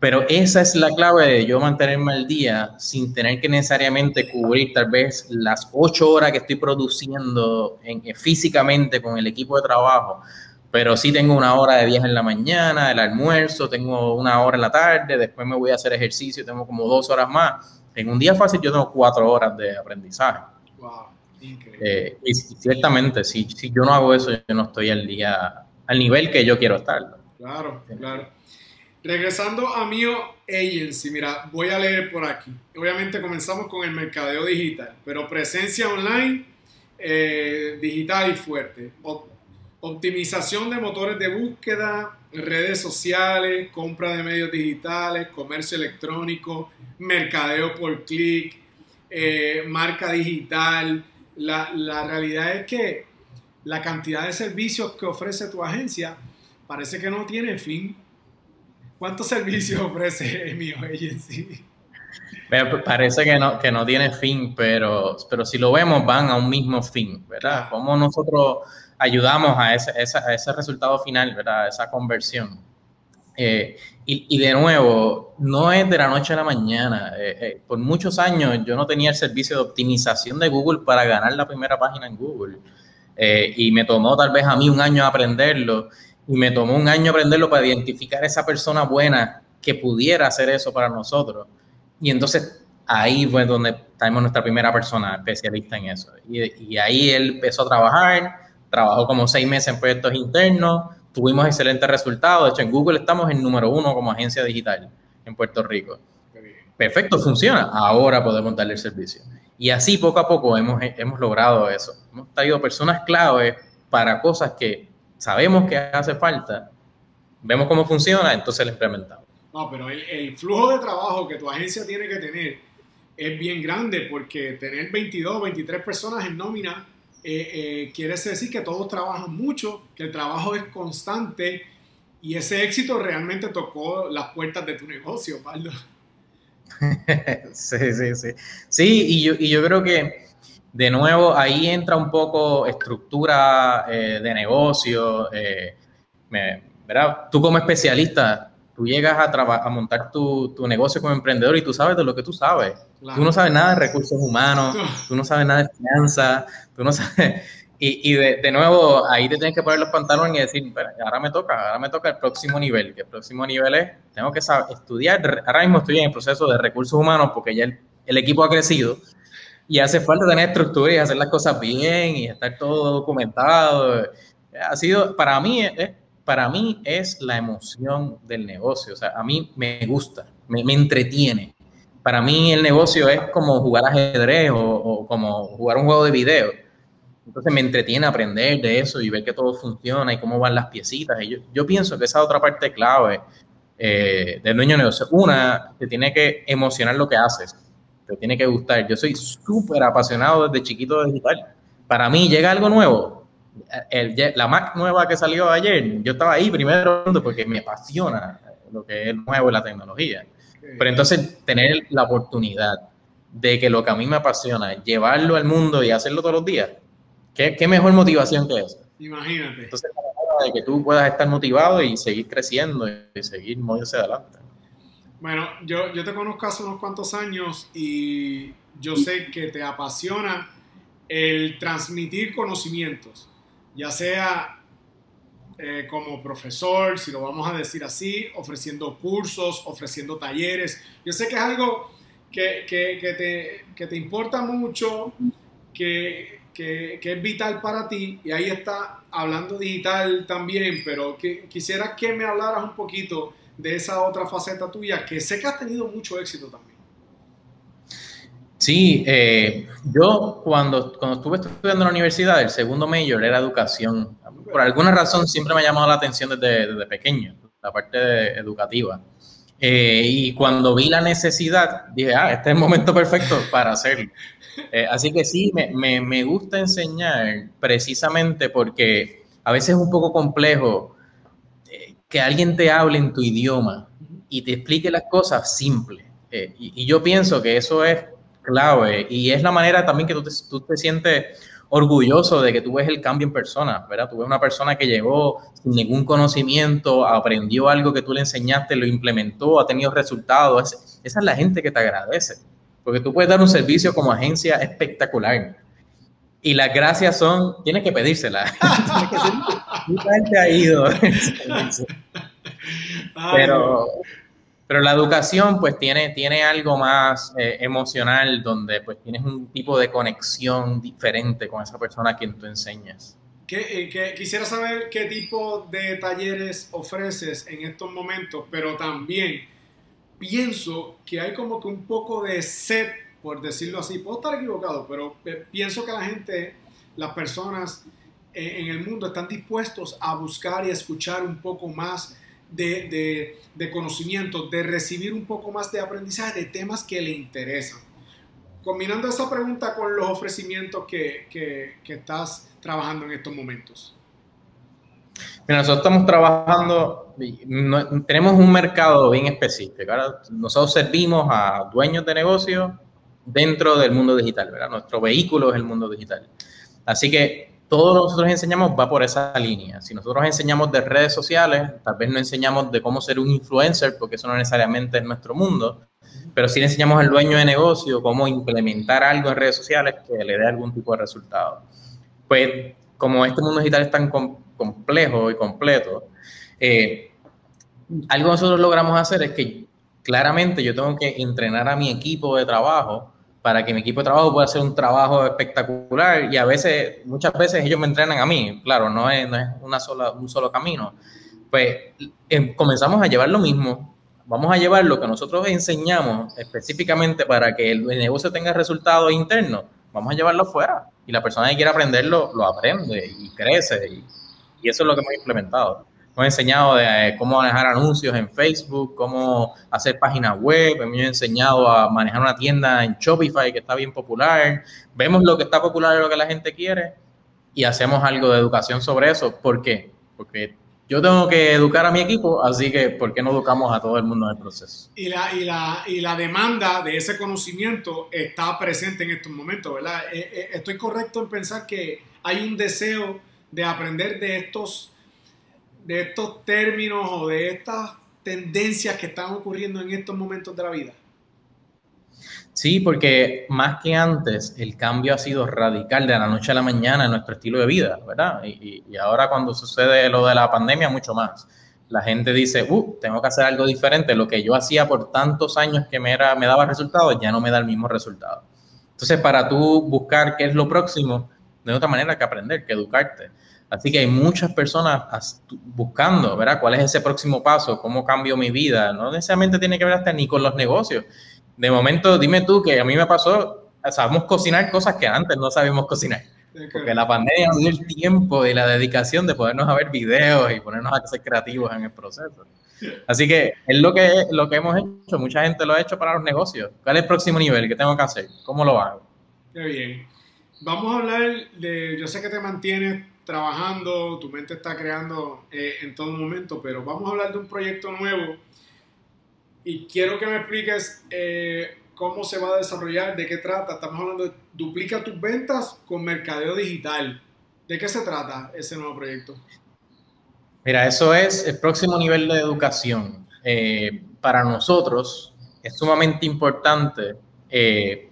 Pero esa es la clave de yo mantenerme al día sin tener que necesariamente cubrir tal vez las ocho horas que estoy produciendo en, eh, físicamente con el equipo de trabajo. Pero sí tengo una hora de viaje en la mañana, el almuerzo, tengo una hora en la tarde, después me voy a hacer ejercicio, tengo como dos horas más. En un día fácil yo tengo cuatro horas de aprendizaje. Wow, increíble. Eh, y ciertamente, si, si yo no hago eso, yo no estoy al día, al nivel que yo quiero estar. Claro, claro. Regresando a Mio Agency, mira, voy a leer por aquí. Obviamente comenzamos con el mercadeo digital, pero presencia online, eh, digital y fuerte. optimización de motores de búsqueda, redes sociales, compra de medios digitales, comercio electrónico, mercadeo por clic, eh, marca digital. La, la realidad es que la cantidad de servicios que ofrece tu agencia parece que no tiene fin ¿Cuántos servicios [LAUGHS] ofrece mi Agency? Parece que no, que no tiene fin, pero, pero si lo vemos van a un mismo fin, ¿verdad? ¿Cómo nosotros ayudamos a ese, ese resultado final, ¿verdad? Esa conversión. Eh, y, de nuevo, no es de la noche a la mañana. Eh, eh, por muchos años yo no tenía el servicio de optimización de Google para ganar la primera página en Google. y me tomó tal vez a mí un año aprenderlo y me tomó un año aprenderlo para identificar esa persona buena que pudiera hacer eso para nosotros. Y entonces ahí fue donde tenemos nuestra primera persona especialista en eso. Y, ahí él empezó a trabajar, trabajó como seis meses en proyectos internos, tuvimos excelentes resultados. De hecho, en Google estamos en número uno como agencia digital en Puerto Rico. Perfecto, funciona. Ahora podemos darle el servicio. Y así poco a poco hemos, hemos logrado eso. Hemos traído personas clave para cosas que sabemos que hace falta, vemos cómo funciona, entonces lo implementamos. No, pero el, flujo de trabajo que tu agencia tiene que tener es bien grande porque tener 22, 23 personas en nómina eh, eh, quiere decir que todos trabajan mucho, que el trabajo es constante y ese éxito realmente tocó las puertas de tu negocio, Pablo. [LAUGHS] sí, sí, sí. Sí, y yo, y yo creo que de nuevo, ahí entra un poco estructura eh, de negocio. Eh, ¿verdad? Tú como especialista, tú llegas a, a montar tu, tu, negocio como emprendedor y tú sabes de lo que tú sabes. Tú no sabes nada de recursos humanos, tú no sabes nada de finanzas, tú no sabes... Y, y de, de, nuevo, ahí te tienes que poner los pantalones y decir, ahora me toca, ahora me toca el próximo nivel, que el próximo nivel es, tengo que saber, estudiar, ahora mismo estoy en el proceso de recursos humanos porque ya el, el equipo ha crecido, y hace falta tener estructura y hacer las cosas bien y estar todo documentado. Ha sido, para mí, es, para mí es la emoción del negocio. O sea, a mí me gusta, me, me entretiene. Para mí el negocio es como jugar ajedrez o, o, como jugar un juego de video. Entonces me entretiene aprender de eso y ver que todo funciona y cómo van las piecitas. Y yo, yo pienso que esa otra parte clave eh, del dueño de negocio, una, te tiene que emocionar lo que haces, te tiene que gustar. Yo soy súper apasionado desde chiquito de digital. Para mí llega algo nuevo. la Mac nueva que salió ayer, yo estaba ahí primero porque me apasiona lo que es nuevo en la tecnología. Pero entonces tener la oportunidad de que lo que a mí me apasiona, llevarlo al mundo y hacerlo todos los días, ¿Qué, mejor motivación que eso? Imagínate. Entonces, de que tú puedas estar motivado y seguir creciendo y seguir moviéndose adelante. Bueno, yo, yo te conozco hace unos cuantos años y yo sé que te apasiona el transmitir conocimientos, ya sea eh, como profesor, si lo vamos a decir así, ofreciendo cursos, ofreciendo talleres. Yo sé que es algo que, que, que, te, que te importa mucho, que, es vital para ti, y ahí está hablando digital también, pero quisiera que me hablaras un poquito de esa otra faceta tuya, que sé que has tenido mucho éxito también. Sí, eh, yo cuando, cuando estuve estudiando en la universidad, el segundo mayor era educación. Por alguna razón siempre me ha llamado la atención desde, desde pequeño, la parte educativa. Eh, y cuando vi la necesidad, dije, ah, este es el momento perfecto para hacerlo. Eh, así que sí, me, me, gusta enseñar precisamente porque a veces es un poco complejo que alguien te hable en tu idioma y te explique las cosas simples. Eh, y, yo pienso que eso es clave y es la manera también que tú te, tú te sientes orgulloso de que tú ves el cambio en persona, ¿verdad? Tú ves una persona que llegó sin ningún conocimiento, aprendió algo que tú le enseñaste, lo implementó, ha tenido resultados. esa es la gente que te agradece. Porque tú puedes dar un servicio como agencia espectacular. Y las gracias son, tienes que pedírselas. [LAUGHS] Mucha gente ha ido. [LAUGHS] pero, pero la educación pues tiene, tiene algo más eh, emocional donde pues tienes un tipo de conexión diferente con esa persona a quien tú enseñas. Eh, quisiera saber qué tipo de talleres ofreces en estos momentos, pero también pienso que hay como que un poco de sed, por decirlo así. Puedo estar equivocado, pero pienso que la gente, las personas eh, en el mundo están dispuestos a buscar y escuchar un poco más de, conocimiento, de recibir un poco más de aprendizaje de temas que le interesan. Combinando esa pregunta con los ofrecimientos que, que estás trabajando en estos momentos. Mira, nosotros estamos trabajando, tenemos un mercado bien específico. nosotros servimos a dueños de negocios dentro del mundo digital, ¿verdad? Nuestro vehículo es el mundo digital. Así que todo lo que nosotros enseñamos va por esa línea. Si nosotros enseñamos de redes sociales, tal vez no enseñamos de cómo ser un influencer, porque eso no necesariamente es nuestro mundo, pero sí le enseñamos al dueño de negocio cómo implementar algo en redes sociales que le dé algún tipo de resultado. Pues como este mundo digital es tan complejo y completo, eh, algo nosotros logramos hacer es que claramente yo tengo que entrenar a mi equipo de trabajo para que mi equipo de trabajo pueda hacer un trabajo espectacular. Y a veces, muchas veces ellos me entrenan a mí, claro, no es, no es una sola, un solo camino. Pues em, comenzamos a llevar lo mismo, vamos a llevar lo que nosotros enseñamos específicamente para que el negocio tenga resultados internos, vamos a llevarlo fuera y la persona que quiere aprenderlo lo aprende y crece. Y, y eso es lo que hemos implementado. Hemos enseñado de eh, cómo manejar anuncios en Facebook, cómo hacer páginas web, hemos enseñado a manejar una tienda en Shopify que está bien popular, vemos lo que está popular y lo que la gente quiere y hacemos algo de educación sobre eso. ¿Por qué? Porque yo tengo que educar a mi equipo, así que ¿por qué no educamos a todo el mundo en el proceso? Y la, y la, y la demanda de ese conocimiento está presente en estos momentos, ¿verdad? Eh, eh, estoy correcto en pensar que hay un deseo de aprender de estos, de estos términos o de estas tendencias que están ocurriendo en estos momentos de la vida. Sí, porque más que antes, el cambio ha sido radical de la noche a la mañana en nuestro estilo de vida, ¿verdad? Y, ahora cuando sucede lo de la pandemia, mucho más. La gente dice, uh, tengo que hacer algo diferente. Lo que yo hacía por tantos años que me, era, me daba resultados, ya no me da el mismo resultado. Entonces, para tú buscar qué es lo próximo, de otra manera que aprender, que educarte. Así que hay muchas personas buscando, ¿verdad? ¿Cuál es ese próximo paso? ¿Cómo cambio mi vida? No necesariamente tiene que ver hasta ni con los negocios de momento, dime tú que a mí me pasó, sabemos cocinar cosas que antes no sabíamos cocinar. Porque la pandemia nos dio el tiempo y la dedicación de podernos a ver videos y ponernos a ser creativos en el proceso. Así que es lo que, lo que hemos hecho. Mucha gente lo ha hecho para los negocios. ¿Cuál es el próximo nivel? ¿Qué tengo que hacer? ¿Cómo lo hago? Qué bien. Vamos a hablar de, yo sé que te mantienes trabajando, tu mente está creando eh, en todo momento, pero vamos a hablar de un proyecto nuevo y quiero que me expliques eh, cómo se va a desarrollar, de qué trata. Estamos hablando de duplica tus ventas con mercadeo digital. ¿De qué se trata ese nuevo proyecto? Mira, eso es el próximo nivel de educación. Eh, para nosotros es sumamente importante eh,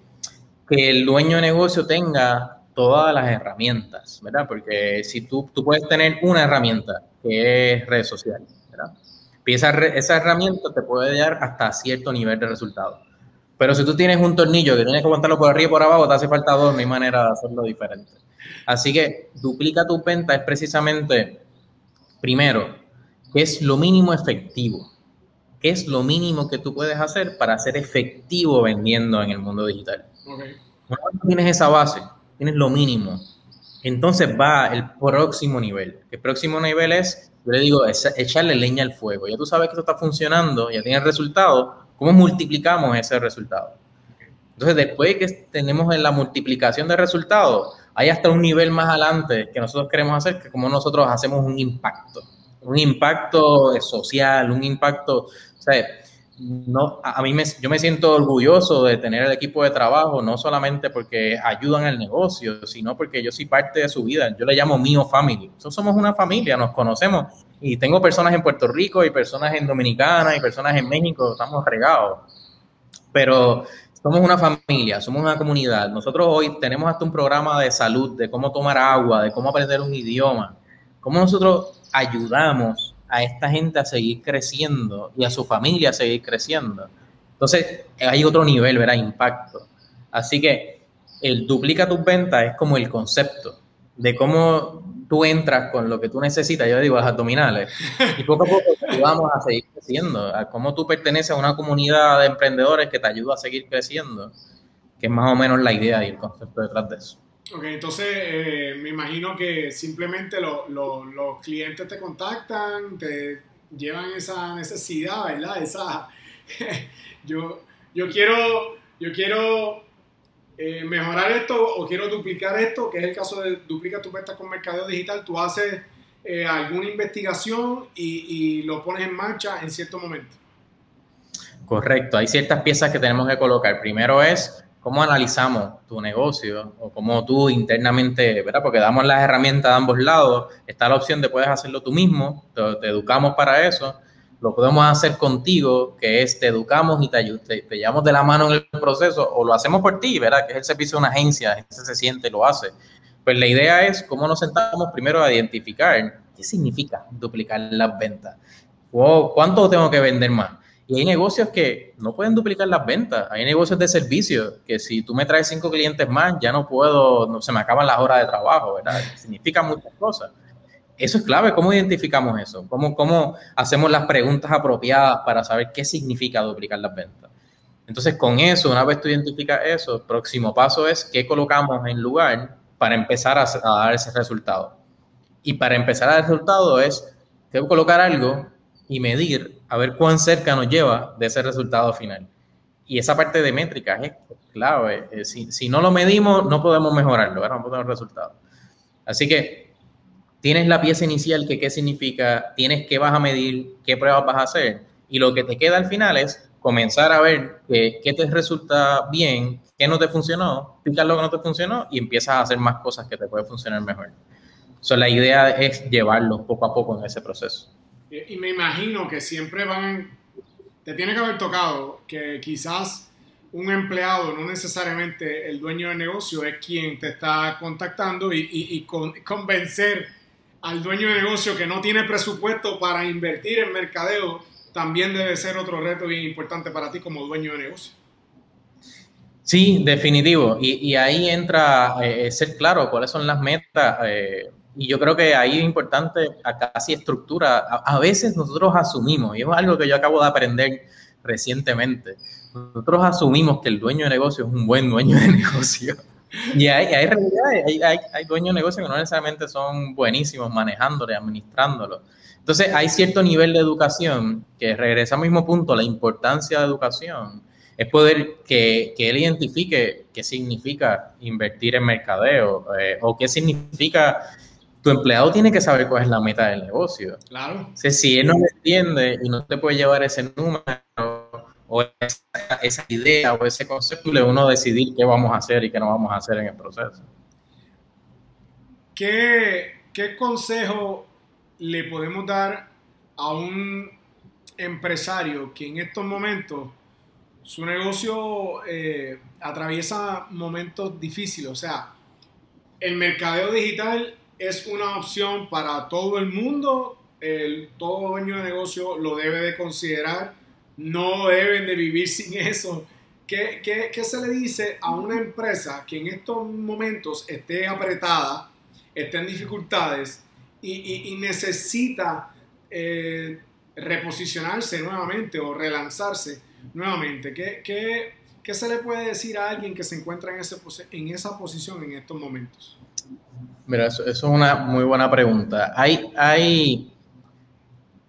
que el dueño de negocio tenga todas las herramientas, ¿verdad? Porque si tú, tú puedes tener una herramienta que es redes sociales, ¿verdad? Y esa, esa herramienta te puede dar hasta cierto nivel de resultado. Pero si tú tienes un tornillo que tienes que aguantarlo por arriba y por abajo, te hace falta dos, no hay manera de hacerlo diferente. Así que duplica tu venta es precisamente, primero, ¿qué es lo mínimo efectivo? ¿Qué es lo mínimo que tú puedes hacer para ser efectivo vendiendo en el mundo digital? Okay. Cuando tienes esa base, tienes lo mínimo, entonces va el próximo nivel. El próximo nivel es, yo le digo, echarle leña al fuego. Ya tú sabes que esto está funcionando, ya tienes resultado, ¿Cómo multiplicamos ese resultado? Entonces, después que tenemos en la multiplicación de resultados, hay hasta un nivel más adelante que nosotros queremos hacer, que como nosotros hacemos un impacto, un impacto social, un impacto, o sea, no, a mí me, yo me siento orgulloso de tener el equipo de trabajo, no solamente porque ayudan al negocio, sino porque yo soy parte de su vida. Yo le llamo mío family. Nosotros somos una familia, nos conocemos y tengo personas en Puerto Rico y personas en Dominicana y personas en México, estamos regados. Pero somos una familia, somos una comunidad. Nosotros hoy tenemos hasta un programa de salud, de cómo tomar agua, de cómo aprender un idioma, cómo nosotros ayudamos a esta gente a seguir creciendo y a su familia a seguir creciendo. Entonces, hay otro nivel, ¿verdad? Impacto. Así que el duplica tus ventas es como el concepto de cómo tú entras con lo que tú necesitas, yo digo, las abdominales, y poco a poco [LAUGHS] ayudamos a seguir creciendo, a cómo tú perteneces a una comunidad de emprendedores que te ayuda a seguir creciendo, que es más o menos la idea y el concepto detrás de eso. Ok, entonces eh, me imagino que simplemente los clientes te contactan, te llevan esa necesidad, ¿verdad? Esa, [LAUGHS] yo, yo quiero, yo quiero eh, mejorar esto o quiero duplicar esto, que es el caso de duplica tu venta con mercado digital, tú haces eh, alguna investigación y, y lo pones en marcha en cierto momento. Correcto, hay ciertas piezas que tenemos que colocar. Primero es cómo analizamos tu negocio o cómo tú internamente, ¿verdad? Porque damos las herramientas de ambos lados. Está la opción de puedes hacerlo tú mismo, te, educamos para eso. Lo podemos hacer contigo, que es te educamos y te, te, te, llevamos de la mano en el proceso, o lo hacemos por ti, ¿verdad? Que es el servicio de una agencia, la se siente lo hace. Pues la idea es cómo nos sentamos primero a identificar qué significa duplicar las ventas. o ¿Cuánto tengo que vender más? Y hay negocios que no pueden duplicar las ventas. Hay negocios de servicio que si tú me traes cinco clientes más, ya no puedo, no, se me acaban las horas de trabajo, ¿verdad? Significa muchas cosas. Eso es clave. ¿Cómo identificamos eso? ¿Cómo, ¿Cómo hacemos las preguntas apropiadas para saber qué significa duplicar las ventas? Entonces, con eso, una vez tú identificas eso, el próximo paso es qué colocamos en lugar para empezar a, a dar ese resultado. Y para empezar a dar resultado es, que colocar algo y medir a ver cuán cerca nos lleva de ese resultado final. Y esa parte de métricas es clave. Eh, si, si, no lo medimos, no podemos mejorarlo, no podemos resultados. Así que tienes la pieza inicial que qué significa, tienes qué vas a medir, qué pruebas vas a hacer. Y lo que te queda al final es comenzar a ver qué, qué te resulta bien, qué no te funcionó, picar lo que no te funcionó y empiezas a hacer más cosas que te pueden funcionar mejor. So, la idea es llevarlo poco a poco en ese proceso. Y me imagino que siempre van, te tiene que haber tocado que quizás un empleado, no necesariamente el dueño del negocio, es quien te está contactando y, y, convencer al dueño de negocio que no tiene presupuesto para invertir en mercadeo, también debe ser otro reto bien importante para ti como dueño de negocio. Sí, definitivo. Y, y ahí entra eh, ser claro cuáles son las metas. Eh, y yo creo que ahí es importante casi estructura. A, veces nosotros asumimos, y es algo que yo acabo de aprender recientemente, nosotros asumimos que el dueño de negocio es un buen dueño de [LAUGHS] negocio. Y hay, hay, hay, dueños de negocios que no necesariamente son buenísimos manejándolo y administrándolo. Entonces, hay cierto nivel de educación que regresa al mismo punto, la importancia de educación es poder que, que él identifique qué significa invertir en mercadeo eh, o qué significa tu empleado tiene que saber cuál es la meta del negocio. Claro. si él no entiende y no te puede llevar ese número o esa, idea o ese concepto, le uno decidir qué vamos a hacer y qué no vamos a hacer en el proceso. ¿Qué, qué consejo le podemos dar a un empresario que en estos momentos su negocio eh, atraviesa momentos difíciles? O sea, el mercadeo digital es una opción para todo el mundo, todo dueño de negocio lo debe de considerar, no deben de vivir [LAUGHS] sin eso. ¿Qué, qué, qué se le dice a una empresa que en estos momentos esté apretada, esté en dificultades y, necesita eh, reposicionarse nuevamente o relanzarse nuevamente? ¿Qué, qué, qué se le puede decir a alguien que se encuentra en, ese, en esa posición en estos momentos? Mira, eso, es una muy buena pregunta. Hay, hay,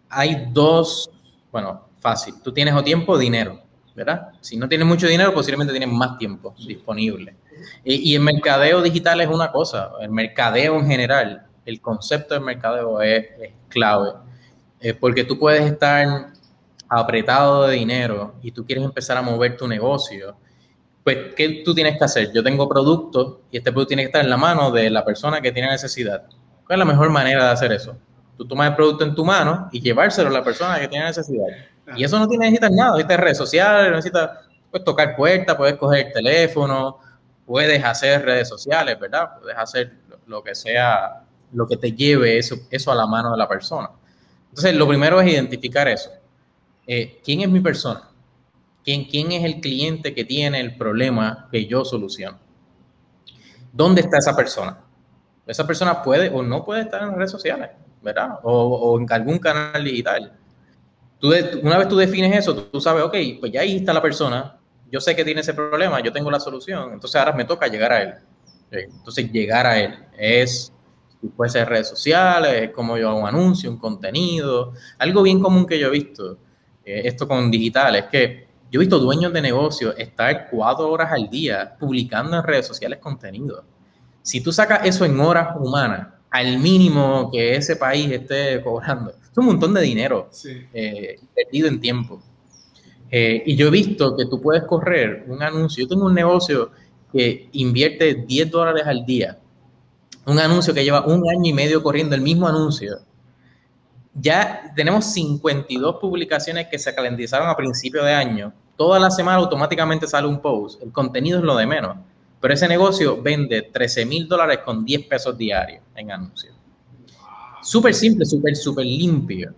hay dos, bueno, fácil. Tú tienes o tiempo o dinero, ¿verdad? Si no tienes mucho dinero, posiblemente tienes más tiempo disponible. Y, el mercadeo digital es una cosa, el mercadeo en general, el concepto del mercadeo es, clave, eh, porque tú puedes estar apretado de dinero y tú quieres empezar a mover tu negocio pues, ¿qué tú tienes que hacer? Yo tengo productos y este producto tiene que estar en la mano de la persona que tiene necesidad. ¿Cuál es la mejor manera de hacer eso? Tú tomas el producto en tu mano y llevárselo a la persona que tiene necesidad. Y eso no tiene necesitas nada, necesitas redes sociales, necesitas pues, tocar puertas, puedes coger el teléfono, puedes hacer redes sociales, ¿verdad? Puedes hacer lo que sea, lo que te lleve eso, eso a la mano de la persona. Entonces, lo primero es identificar eso. Eh, ¿Quién es mi persona? ¿Quién, es el cliente que tiene el problema que yo soluciono? ¿Dónde está esa persona? Esa persona puede o no puede estar en redes sociales, ¿verdad? O, en algún canal digital. Tú, una vez tú defines eso, tú, sabes, ok, pues ya ahí está la persona, yo sé que tiene ese problema, yo tengo la solución, entonces ahora me toca llegar a él. Entonces llegar a él es, puede ser redes sociales, es como yo hago un anuncio, un contenido, algo bien común que yo he visto, eh, esto con digital, es que yo he visto dueños de negocios estar cuatro horas al día publicando en redes sociales contenido. Si tú sacas eso en horas humanas, al mínimo que ese país esté cobrando, es un montón de dinero eh, perdido en tiempo. Eh, y yo he visto que tú puedes correr un anuncio. Yo tengo un negocio que invierte 10 dólares al día. Un anuncio que lleva un año y medio corriendo el mismo anuncio ya tenemos 52 publicaciones que se calentizaron a principio de año. Toda la semana automáticamente sale un post. El contenido es lo de menos. Pero ese negocio vende 13 mil dólares con 10 pesos diarios en anuncios. Súper simple, súper, súper limpio.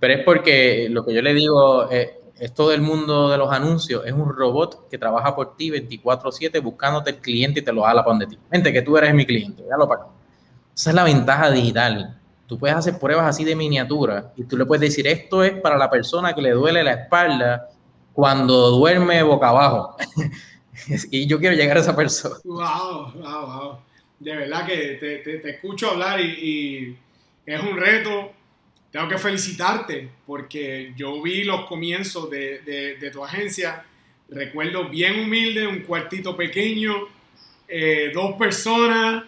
Pero es porque lo que yo le digo eh, es todo el mundo de los anuncios. Es un robot que trabaja por ti 24-7 buscándote el cliente y te lo jala para donde ti. Gente, que tú eres mi cliente. Ya lo pago. Esa es la ventaja digital tú puedes hacer pruebas así de miniatura y tú le puedes decir, esto es para la persona que le duele la espalda cuando duerme boca abajo. [LAUGHS] y yo quiero llegar a esa persona. Wow, wow, wow. De verdad que te, escucho hablar y, es un reto. Tengo que felicitarte porque yo vi los comienzos de, tu agencia. Recuerdo bien humilde, un cuartito pequeño, eh, dos personas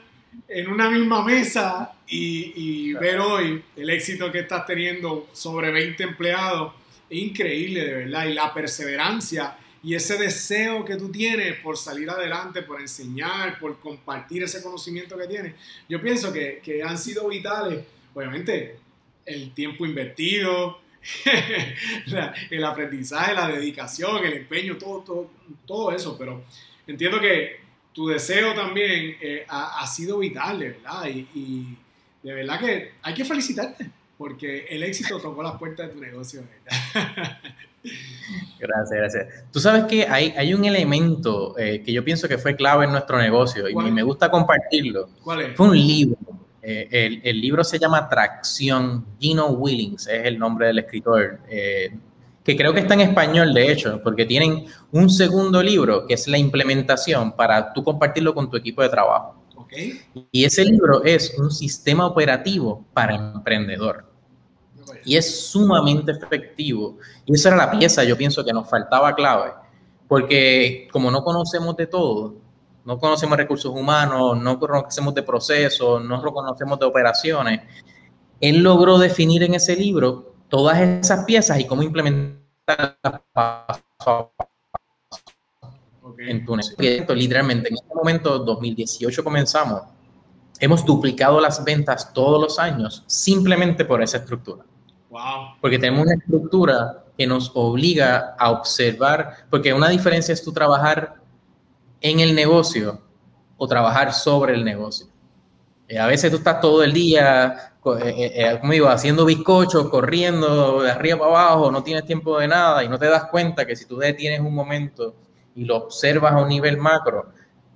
en una misma mesa y, ver hoy el éxito que estás teniendo sobre 20 empleados es increíble, de verdad. Y la perseverancia y ese deseo que tú tienes por salir adelante, por enseñar, por compartir ese conocimiento que tienes, yo pienso que, que han sido vitales. Obviamente, el tiempo invertido, [LAUGHS] el aprendizaje, la dedicación, el empeño, todo, todo, todo eso. Pero entiendo que tu deseo también eh, ha, sido vital, de verdad. y de verdad que hay que felicitarte porque el éxito tocó las puertas de tu negocio. [LAUGHS] Gracias, gracias. Tú sabes que hay, hay un elemento eh, que yo pienso que fue clave en nuestro negocio y me gusta compartirlo. ¿Cuál es? Fue un libro. Eh, el, el, libro se llama Tracción. Gino Willings es el nombre del escritor. Eh, que creo que está en español, de hecho, porque tienen un segundo libro que es la implementación para tú compartirlo con tu equipo de trabajo. Okay. Y ese libro es un sistema operativo para emprendedor. Y es sumamente efectivo. Y esa era la pieza, yo pienso que nos faltaba clave. Porque como no conocemos de todo, no conocemos recursos humanos, no conocemos de procesos, no conocemos de operaciones, él logró definir en ese libro todas esas piezas y cómo implementarlas en tu negocio. Literalmente, en este momento, 2018 comenzamos, hemos duplicado las ventas todos los años simplemente por esa estructura. Wow. Porque tenemos una estructura que nos obliga a observar, porque una diferencia es tú trabajar en el negocio o trabajar sobre el negocio. Eh, a veces tú estás todo el día, eh, eh, como digo, haciendo bizcochos, corriendo de arriba para abajo, no tienes tiempo de nada y no te das cuenta que si tú detienes un momento y lo observas a un nivel macro,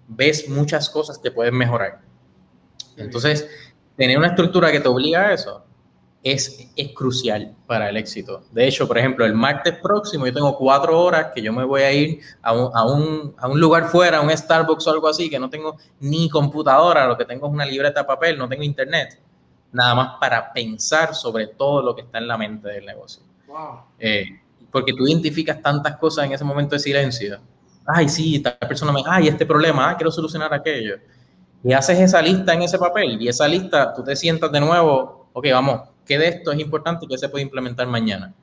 ves muchas cosas que puedes mejorar. Entonces, tener una estructura que te obliga a eso es, es crucial para el éxito. De hecho, por ejemplo, el martes próximo yo tengo cuatro horas que yo me voy a ir a un, a un, a un lugar fuera, a un Starbucks o algo así, que no tengo ni computadora, lo que tengo es una libreta de papel, no tengo internet. Nada más para pensar sobre todo lo que está en la mente del negocio. Wow. Eh, porque tú identificas tantas cosas en ese momento de silencio. Ay, sí, tal persona me, ay, este problema, ah, quiero solucionar aquello. Y haces esa lista en ese papel y esa lista, tú te sientas de nuevo, ok, vamos, de esto es importante y qué se puede implementar mañana.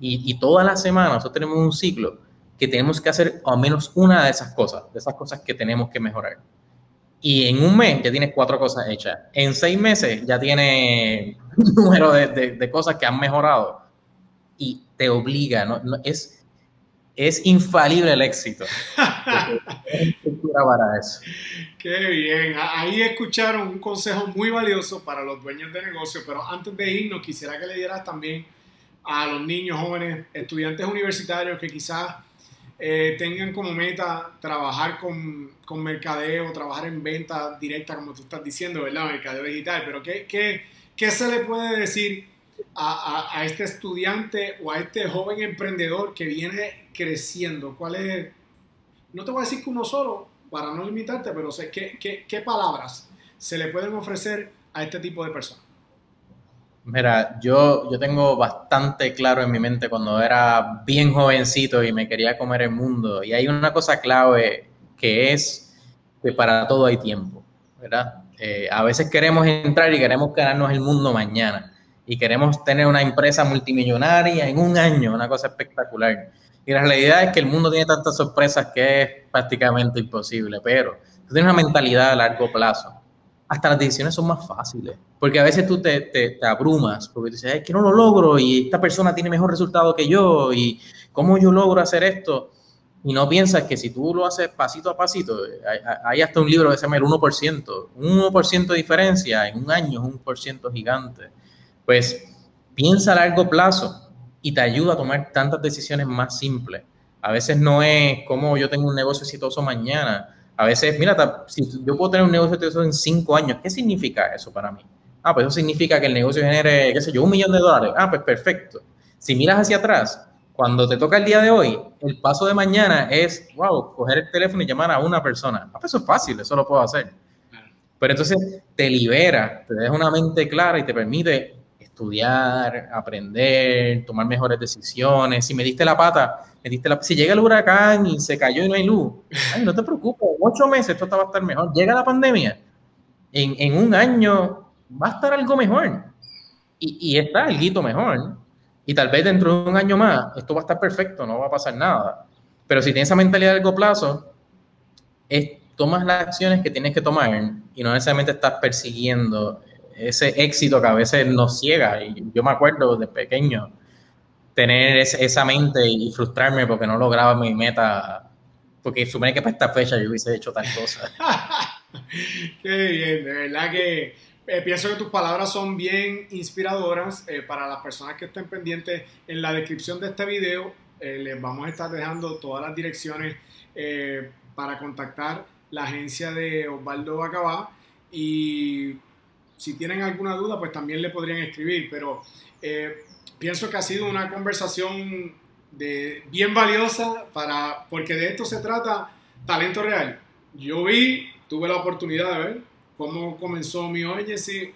Y, y todas las semanas nosotros tenemos un ciclo que tenemos que hacer al menos una de esas cosas, de esas cosas que tenemos que mejorar. Y en un mes ya tienes cuatro cosas hechas. En seis meses ya tienes un [LAUGHS] número de, de, cosas que han mejorado. Y te obliga, ¿no? es, es infalible el éxito. para [LAUGHS] eso. Qué bien. Ahí escucharon un consejo muy valioso para los dueños de negocio, pero antes de irnos quisiera que le dieras también a los niños, jóvenes, estudiantes universitarios que quizás eh, tengan como meta trabajar con, con, mercadeo, trabajar en venta directa, como tú estás diciendo, ¿verdad? Mercadeo digital, pero ¿qué, qué, qué se le puede decir a, este estudiante o a este joven emprendedor que viene creciendo? ¿Cuál es, no te voy a decir que uno solo, para no limitarte, pero sé qué, qué, qué palabras se le pueden ofrecer a este tipo de personas. Mira, yo, yo tengo bastante claro en mi mente cuando era bien jovencito y me quería comer el mundo. Y hay una cosa clave que es que para todo hay tiempo, ¿verdad? Eh, a veces queremos entrar y queremos ganarnos el mundo mañana. Y queremos tener una empresa multimillonaria en un año, una cosa espectacular. Y la realidad es que el mundo tiene tantas sorpresas que es prácticamente imposible, pero tú tienes una mentalidad a largo plazo. Hasta las decisiones son más fáciles, porque a veces tú te, te, abrumas, porque tú dices, es que no lo logro y esta persona tiene mejor resultado que yo y cómo yo logro hacer esto. Y no piensas que si tú lo haces pasito a pasito, hay, hay hasta un libro que se llama el 1%, un 1% de diferencia en un año es un por ciento gigante. Pues piensa a largo plazo, y te ayuda a tomar tantas decisiones más simples. A veces no es como yo tengo un negocio exitoso mañana. A veces, mira, si yo puedo tener un negocio exitoso en cinco años, ¿qué significa eso para mí? Ah, pues eso significa que el negocio genere, qué sé yo, un millón de dólares. Ah, pues perfecto. Si miras hacia atrás, cuando te toca el día de hoy, el paso de mañana es, wow, coger el teléfono y llamar a una persona. Ah, pues eso es fácil, eso lo puedo hacer. Pero entonces te libera, te deja una mente clara y te permite estudiar, aprender, tomar mejores decisiones. Si me diste la pata, me diste la, si llega el huracán y se cayó y no hay luz, no te preocupes, ocho meses esto va a estar mejor. Llega la pandemia, en, en un año va a estar algo mejor. Y, y está algo mejor. Y tal vez dentro de un año más esto va a estar perfecto, no va a pasar nada. Pero si tienes esa mentalidad a largo plazo, es, tomas las acciones que tienes que tomar y no necesariamente estás persiguiendo ese éxito que a veces nos ciega. Y yo me acuerdo de pequeño tener esa mente y frustrarme porque no lograba mi meta, porque supone que para esta fecha yo hubiese hecho tal cosa. [LAUGHS] Qué bien, de verdad que eh, pienso que tus palabras son bien inspiradoras eh, para las personas que estén pendientes. En la descripción de este video eh, les vamos a estar dejando todas las direcciones para contactar la agencia de Osvaldo Bacabá y si tienen alguna duda, pues también le podrían escribir, pero eh, pienso que ha sido una conversación de, bien valiosa para, porque de esto se trata talento real. Yo vi, tuve la oportunidad de ver cómo comenzó mi Agency,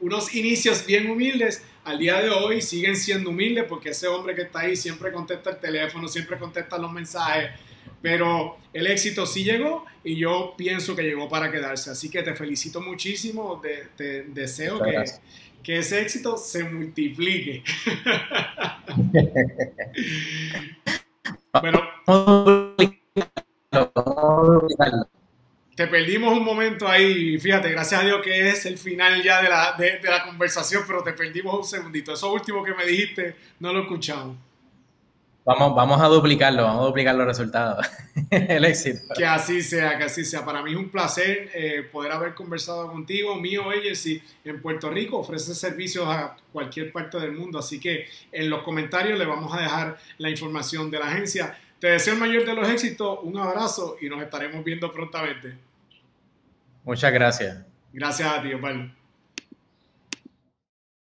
unos inicios bien humildes, al día de hoy siguen siendo humildes porque ese hombre que está ahí siempre contesta el teléfono, siempre contesta los mensajes, pero el éxito sí llegó y yo pienso que llegó para quedarse. Así que te felicito muchísimo, te, deseo que, que, ese éxito se multiplique. [LAUGHS] bueno, te perdimos un momento ahí, fíjate, gracias a Dios que es el final ya de la, de la conversación, pero te perdimos un segundito. Eso último que me dijiste no lo escuchamos. Vamos, vamos a duplicarlo, vamos a duplicar los resultados. [LAUGHS] el éxito. Que así sea, que así sea. Para mí es un placer eh, poder haber conversado contigo. Mío Agency en Puerto Rico ofrece servicios a cualquier parte del mundo, así que en los comentarios le vamos a dejar la información de la agencia. Te deseo el mayor de los éxitos, un abrazo y nos estaremos viendo prontamente. Muchas gracias. Gracias a ti, Osvaldo.